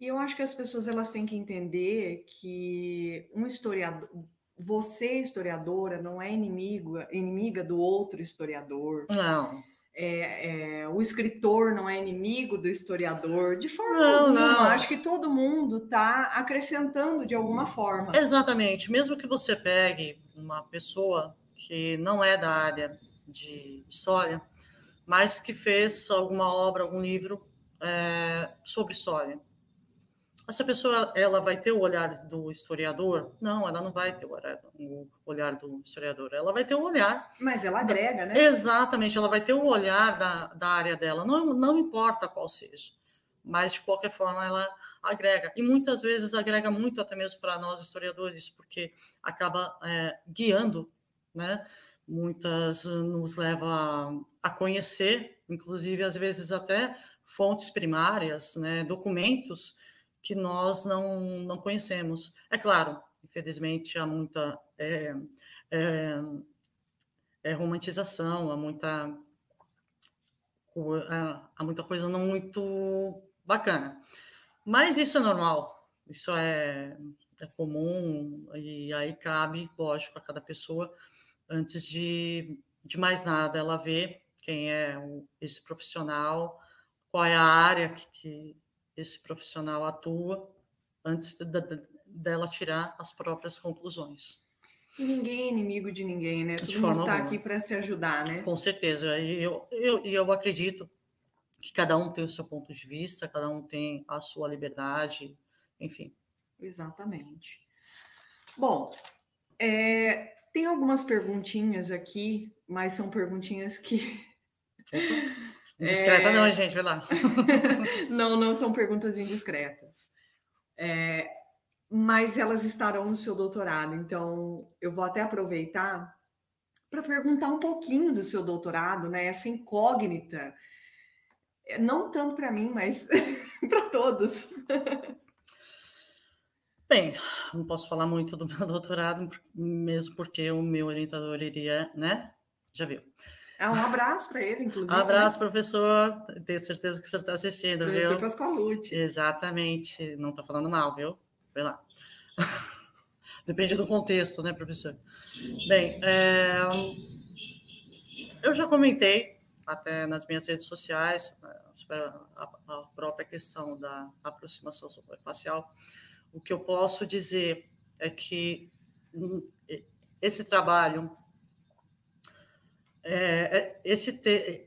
[SPEAKER 2] E eu acho que as pessoas elas têm que entender que um historiador, você historiadora não é inimigo, inimiga do outro historiador.
[SPEAKER 1] Não
[SPEAKER 2] é, é, o escritor não é inimigo do historiador, de forma não, alguma. Não. Acho que todo mundo está acrescentando de alguma forma.
[SPEAKER 1] Exatamente. Mesmo que você pegue uma pessoa que não é da área de história, mas que fez alguma obra, algum livro é, sobre história. Essa pessoa ela vai ter o olhar do historiador? Não, ela não vai ter o olhar, do historiador. Ela vai ter o olhar.
[SPEAKER 2] Mas ela agrega, né?
[SPEAKER 1] Exatamente, ela vai ter o olhar da, da área dela. Não, não importa qual seja, mas de qualquer forma ela agrega. E muitas vezes agrega muito até mesmo para nós historiadores, porque acaba é, guiando, né? Muitas nos leva a conhecer, inclusive às vezes até fontes primárias, né? Documentos que nós não, não conhecemos. É claro, infelizmente há muita é, é, é romantização, há muita há muita coisa não muito bacana. Mas isso é normal, isso é, é comum, e aí cabe, lógico, a cada pessoa, antes de, de mais nada, ela ver quem é esse profissional, qual é a área que, que esse profissional atua, antes de, de, dela tirar as próprias conclusões.
[SPEAKER 2] E ninguém é inimigo de ninguém, né? Todo de mundo está aqui para se ajudar, né?
[SPEAKER 1] Com certeza. E eu, eu, eu acredito que cada um tem o seu ponto de vista, cada um tem a sua liberdade, enfim.
[SPEAKER 2] Exatamente. Bom, é, tem algumas perguntinhas aqui, mas são perguntinhas que.
[SPEAKER 1] Indiscreta é... não, gente, vai lá.
[SPEAKER 2] não, não são perguntas indiscretas. É, mas elas estarão no seu doutorado, então eu vou até aproveitar para perguntar um pouquinho do seu doutorado, né? Essa incógnita não tanto para mim, mas para todos.
[SPEAKER 1] Bem, não posso falar muito do meu doutorado, mesmo porque o meu orientador iria, né? Já viu.
[SPEAKER 2] É um abraço para ele, inclusive. Um
[SPEAKER 1] né? abraço, né? professor. Tenho certeza que o senhor está assistindo,
[SPEAKER 2] professor
[SPEAKER 1] viu?
[SPEAKER 2] Pascoalucci.
[SPEAKER 1] Exatamente. Não está falando mal, viu? Vai lá. Depende do contexto, né, professor? Bem, é... eu já comentei até nas minhas redes sociais, sobre a, a própria questão da aproximação facial, o que eu posso dizer é que hum, esse trabalho, é, é, esse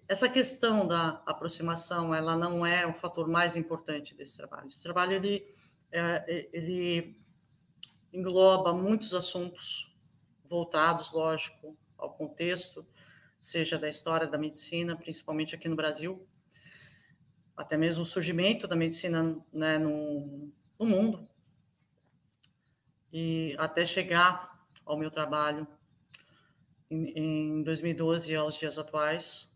[SPEAKER 1] essa questão da aproximação, ela não é o fator mais importante desse trabalho. Esse trabalho ele, é, ele engloba muitos assuntos voltados, lógico, ao contexto, seja da história da medicina, principalmente aqui no Brasil, até mesmo o surgimento da medicina né, no, no mundo, e até chegar ao meu trabalho em, em 2012 aos dias atuais,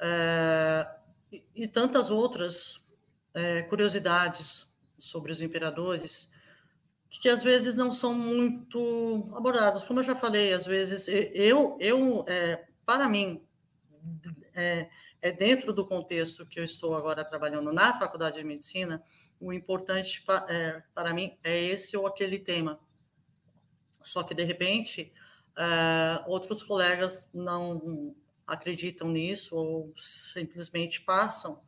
[SPEAKER 1] é, e, e, tantas outras é, curiosidades sobre os imperadores que, que, às vezes não são muito abordadas. Como eu já falei, às vezes eu, eu é, para mim, é, é dentro do contexto que eu estou agora trabalhando na Faculdade de Medicina, o importante pa, é, para mim é esse ou aquele tema. Só que, de repente, é, outros colegas não acreditam nisso ou simplesmente passam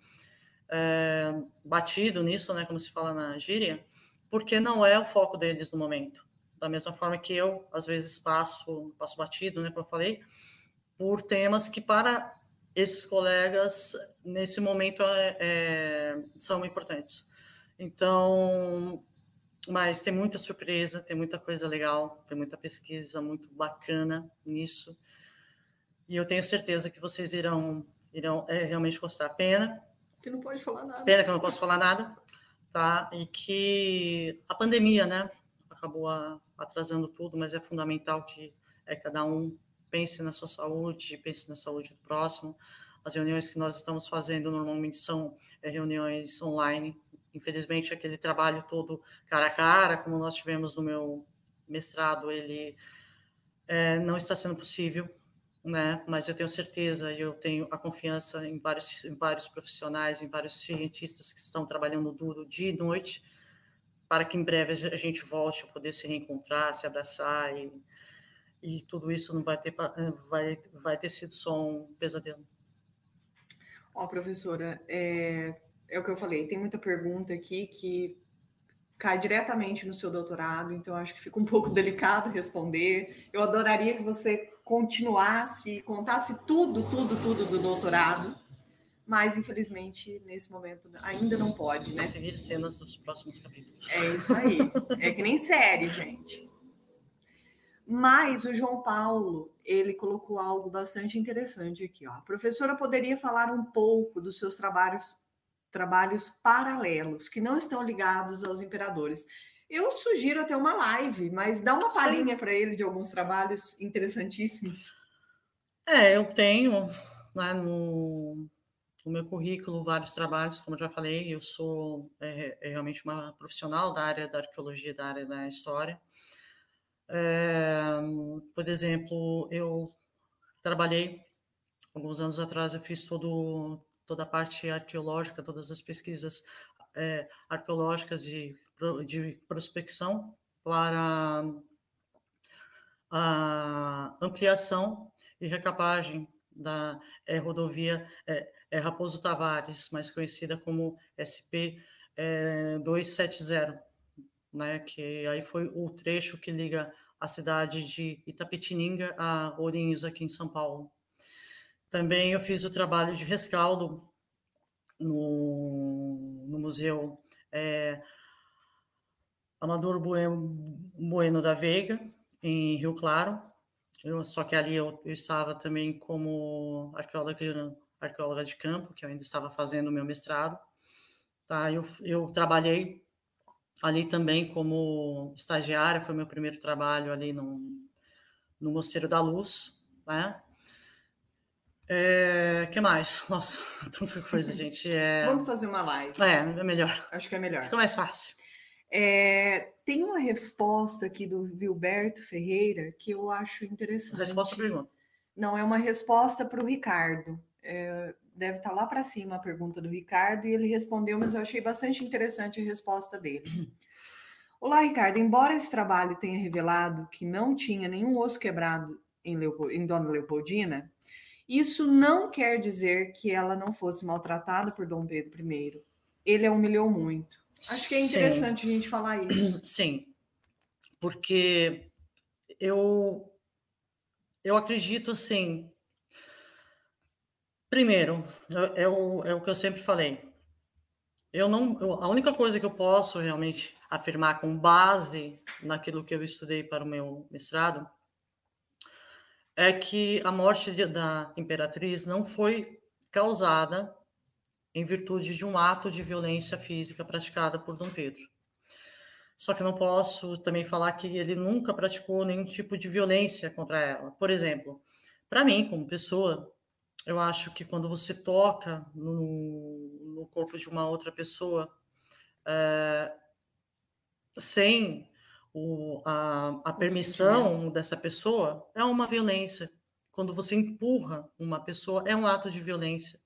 [SPEAKER 1] é, batido nisso, né, como se fala na gíria, porque não é o foco deles no momento. Da mesma forma que eu, às vezes, passo, passo batido, né, como eu falei, por temas que para esses colegas, nesse momento, é, é, são importantes. Então, mas tem muita surpresa, tem muita coisa legal, tem muita pesquisa muito bacana nisso. E eu tenho certeza que vocês irão, irão é, realmente gostar. Pena.
[SPEAKER 2] Que não pode falar nada.
[SPEAKER 1] Pena que eu não posso falar nada, tá? E que a pandemia, né, acabou atrasando tudo, mas é fundamental que é, cada um pense na sua saúde, pense na saúde do próximo. As reuniões que nós estamos fazendo normalmente são é, reuniões online. Infelizmente, aquele trabalho todo cara a cara, como nós tivemos no meu mestrado, ele é, não está sendo possível, né? Mas eu tenho certeza, eu tenho a confiança em vários, em vários profissionais, em vários cientistas que estão trabalhando duro dia e noite, para que em breve a gente volte a poder se reencontrar, se abraçar e e tudo isso não vai ter, vai, vai ter sido só um pesadelo.
[SPEAKER 2] Ó, oh, professora, é, é o que eu falei, tem muita pergunta aqui que cai diretamente no seu doutorado, então acho que fica um pouco delicado responder. Eu adoraria que você continuasse, contasse tudo, tudo, tudo do doutorado, mas infelizmente nesse momento ainda não pode, né?
[SPEAKER 1] Seguir cenas dos próximos capítulos.
[SPEAKER 2] É isso aí. é que nem série, gente. Mas o João Paulo, ele colocou algo bastante interessante aqui, ó. A professora poderia falar um pouco dos seus trabalhos trabalhos paralelos que não estão ligados aos imperadores. Eu sugiro até uma live, mas dá uma palhinha para ele de alguns trabalhos interessantíssimos.
[SPEAKER 1] É, eu tenho né, no, no, meu currículo vários trabalhos, como eu já falei, eu sou é, é realmente uma profissional da área da arqueologia, da área da história. É, por exemplo, eu trabalhei alguns anos atrás, eu fiz todo, toda a parte arqueológica, todas as pesquisas é, arqueológicas de, de prospecção para a ampliação e recapagem da é, rodovia é, é, Raposo Tavares, mais conhecida como SP 270 né? Que aí foi o trecho que liga a cidade de Itapetininga a Ourinhos, aqui em São Paulo. Também eu fiz o trabalho de rescaldo no, no Museu é, Amador bueno, da Veiga, em Rio Claro. Eu, só que ali eu, eu estava também como arqueóloga, arqueóloga de campo, que eu ainda estava fazendo o meu mestrado. Tá? Eu, eu trabalhei ali também como estagiária, foi meu primeiro trabalho ali no, no Mosteiro da Luz, né? É, que mais? Nossa, tanta coisa, gente. É...
[SPEAKER 2] Vamos fazer uma live.
[SPEAKER 1] É, é melhor.
[SPEAKER 2] Acho que é melhor.
[SPEAKER 1] Fica mais fácil.
[SPEAKER 2] É, tem uma resposta aqui do Vilberto Ferreira que eu acho interessante.
[SPEAKER 1] Resposta à pergunta.
[SPEAKER 2] Não, é uma resposta para o Ricardo. É, deve estar tá lá para cima a pergunta do Ricardo e ele respondeu, mas eu achei bastante interessante a resposta dele. Olá, Ricardo. Embora esse trabalho tenha revelado que não tinha nenhum osso quebrado em, Leopold, em Dona Leopoldina, isso não quer dizer que ela não fosse maltratada por Dom Pedro I. Ele a humilhou muito. Acho que é interessante Sim. a gente falar isso.
[SPEAKER 1] Sim, porque eu eu acredito assim Primeiro, é, é o, é o que eu sempre falei. Eu não, eu, a única coisa que eu posso realmente afirmar com base naquilo que eu estudei para o meu mestrado é que a morte de, da imperatriz não foi causada em virtude de um ato de violência física praticada por Dom Pedro. Só que não posso também falar que ele nunca praticou nenhum tipo de violência contra ela. Por exemplo, para mim, como pessoa, eu acho que quando você toca no, no corpo de uma outra pessoa é, sem o, a, a permissão dessa pessoa, é uma violência. Quando você empurra uma pessoa, é um ato de violência,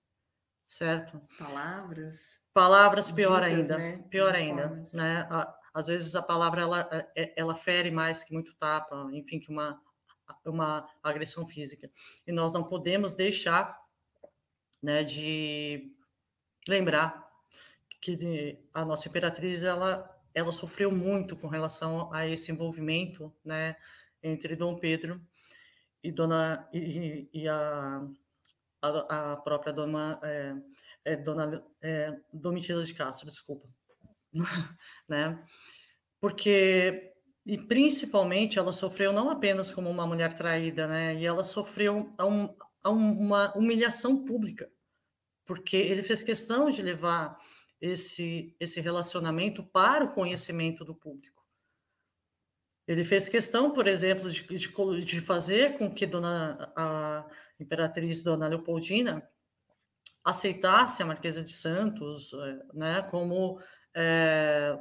[SPEAKER 1] certo?
[SPEAKER 2] Palavras.
[SPEAKER 1] Palavras, pior ainda. Né? Pior ainda. Né? Às vezes a palavra ela, é, ela fere mais que muito tapa, enfim, que uma uma agressão física. E nós não podemos deixar né, de lembrar que a nossa imperatriz ela, ela sofreu muito com relação a esse envolvimento né, entre Dom Pedro e, dona, e, e a, a, a, própria dona, é, é, dona é, Domitila de Castro, desculpa. né? Porque e principalmente ela sofreu não apenas como uma mulher traída, né? E ela sofreu a, um, a uma humilhação pública, porque ele fez questão de levar esse, esse relacionamento para o conhecimento do público. Ele fez questão, por exemplo, de, de, de fazer com que dona, a imperatriz Dona Leopoldina aceitasse a Marquesa de Santos eh, né, como é,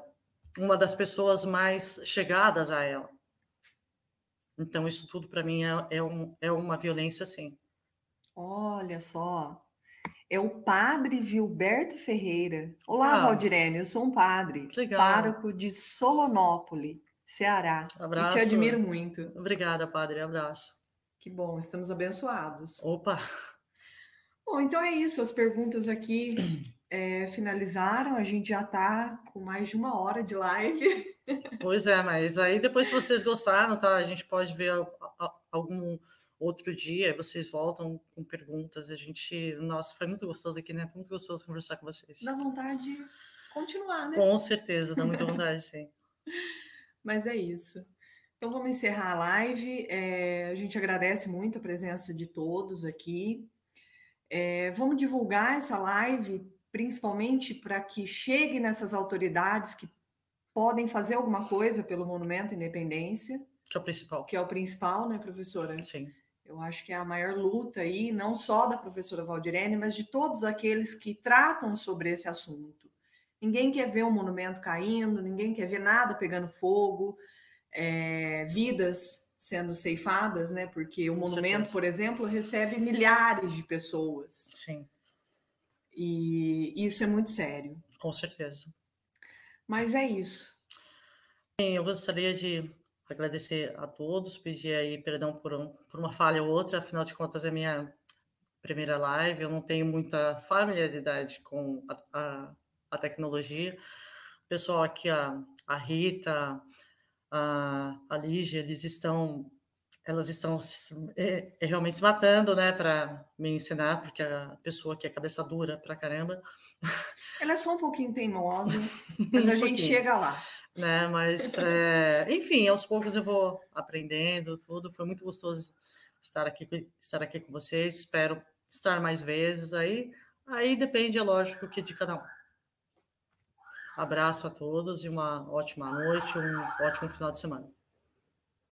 [SPEAKER 1] uma das pessoas mais chegadas a ela. Então, isso tudo para mim é, é, um, é uma violência, sim.
[SPEAKER 2] Olha só. É o padre Vilberto Ferreira. Olá, ah, Valdirene, eu sou um padre, legal. pároco de Solonópole, Ceará.
[SPEAKER 1] Abraço.
[SPEAKER 2] Te admiro muito.
[SPEAKER 1] Obrigada, padre. Abraço.
[SPEAKER 2] Que bom, estamos abençoados.
[SPEAKER 1] Opa!
[SPEAKER 2] Bom, então é isso. As perguntas aqui é, finalizaram, a gente já está com mais de uma hora de live.
[SPEAKER 1] Pois é, mas aí depois, se vocês gostaram, tá? A gente pode ver algum outro dia, vocês voltam com perguntas. A gente, nossa, foi muito gostoso aqui, né? Muito gostoso conversar com vocês.
[SPEAKER 2] Dá vontade de continuar, né?
[SPEAKER 1] Com certeza, dá muita vontade, sim.
[SPEAKER 2] Mas é isso. Então vamos encerrar a live. É, a gente agradece muito a presença de todos aqui. É, vamos divulgar essa live, principalmente para que chegue nessas autoridades que podem fazer alguma coisa pelo Monumento à Independência.
[SPEAKER 1] Que é o principal.
[SPEAKER 2] Que é o principal, né, professora?
[SPEAKER 1] Sim.
[SPEAKER 2] Eu acho que é a maior luta aí, não só da professora Valdirene, mas de todos aqueles que tratam sobre esse assunto. Ninguém quer ver um monumento caindo, ninguém quer ver nada pegando fogo, é, vidas sendo ceifadas, né? Porque o Com monumento, certeza. por exemplo, recebe milhares de pessoas.
[SPEAKER 1] Sim.
[SPEAKER 2] E isso é muito sério.
[SPEAKER 1] Com certeza.
[SPEAKER 2] Mas é isso.
[SPEAKER 1] Eu gostaria de agradecer a todos, pedir aí perdão por, um, por uma falha ou outra, afinal de contas é minha primeira live, eu não tenho muita familiaridade com a, a, a tecnologia. O pessoal aqui, a, a Rita, a, a Lígia, eles estão, elas estão é, é realmente se matando, né, para me ensinar, porque a pessoa que é cabeça dura pra caramba.
[SPEAKER 2] Ela é só um pouquinho teimosa, mas a um gente chega lá.
[SPEAKER 1] Né, mas, é, enfim, aos poucos eu vou aprendendo tudo. Foi muito gostoso estar aqui, estar aqui com vocês. Espero estar mais vezes aí. Aí depende, é lógico, que de cada um. Abraço a todos e uma ótima noite, um ótimo final de semana.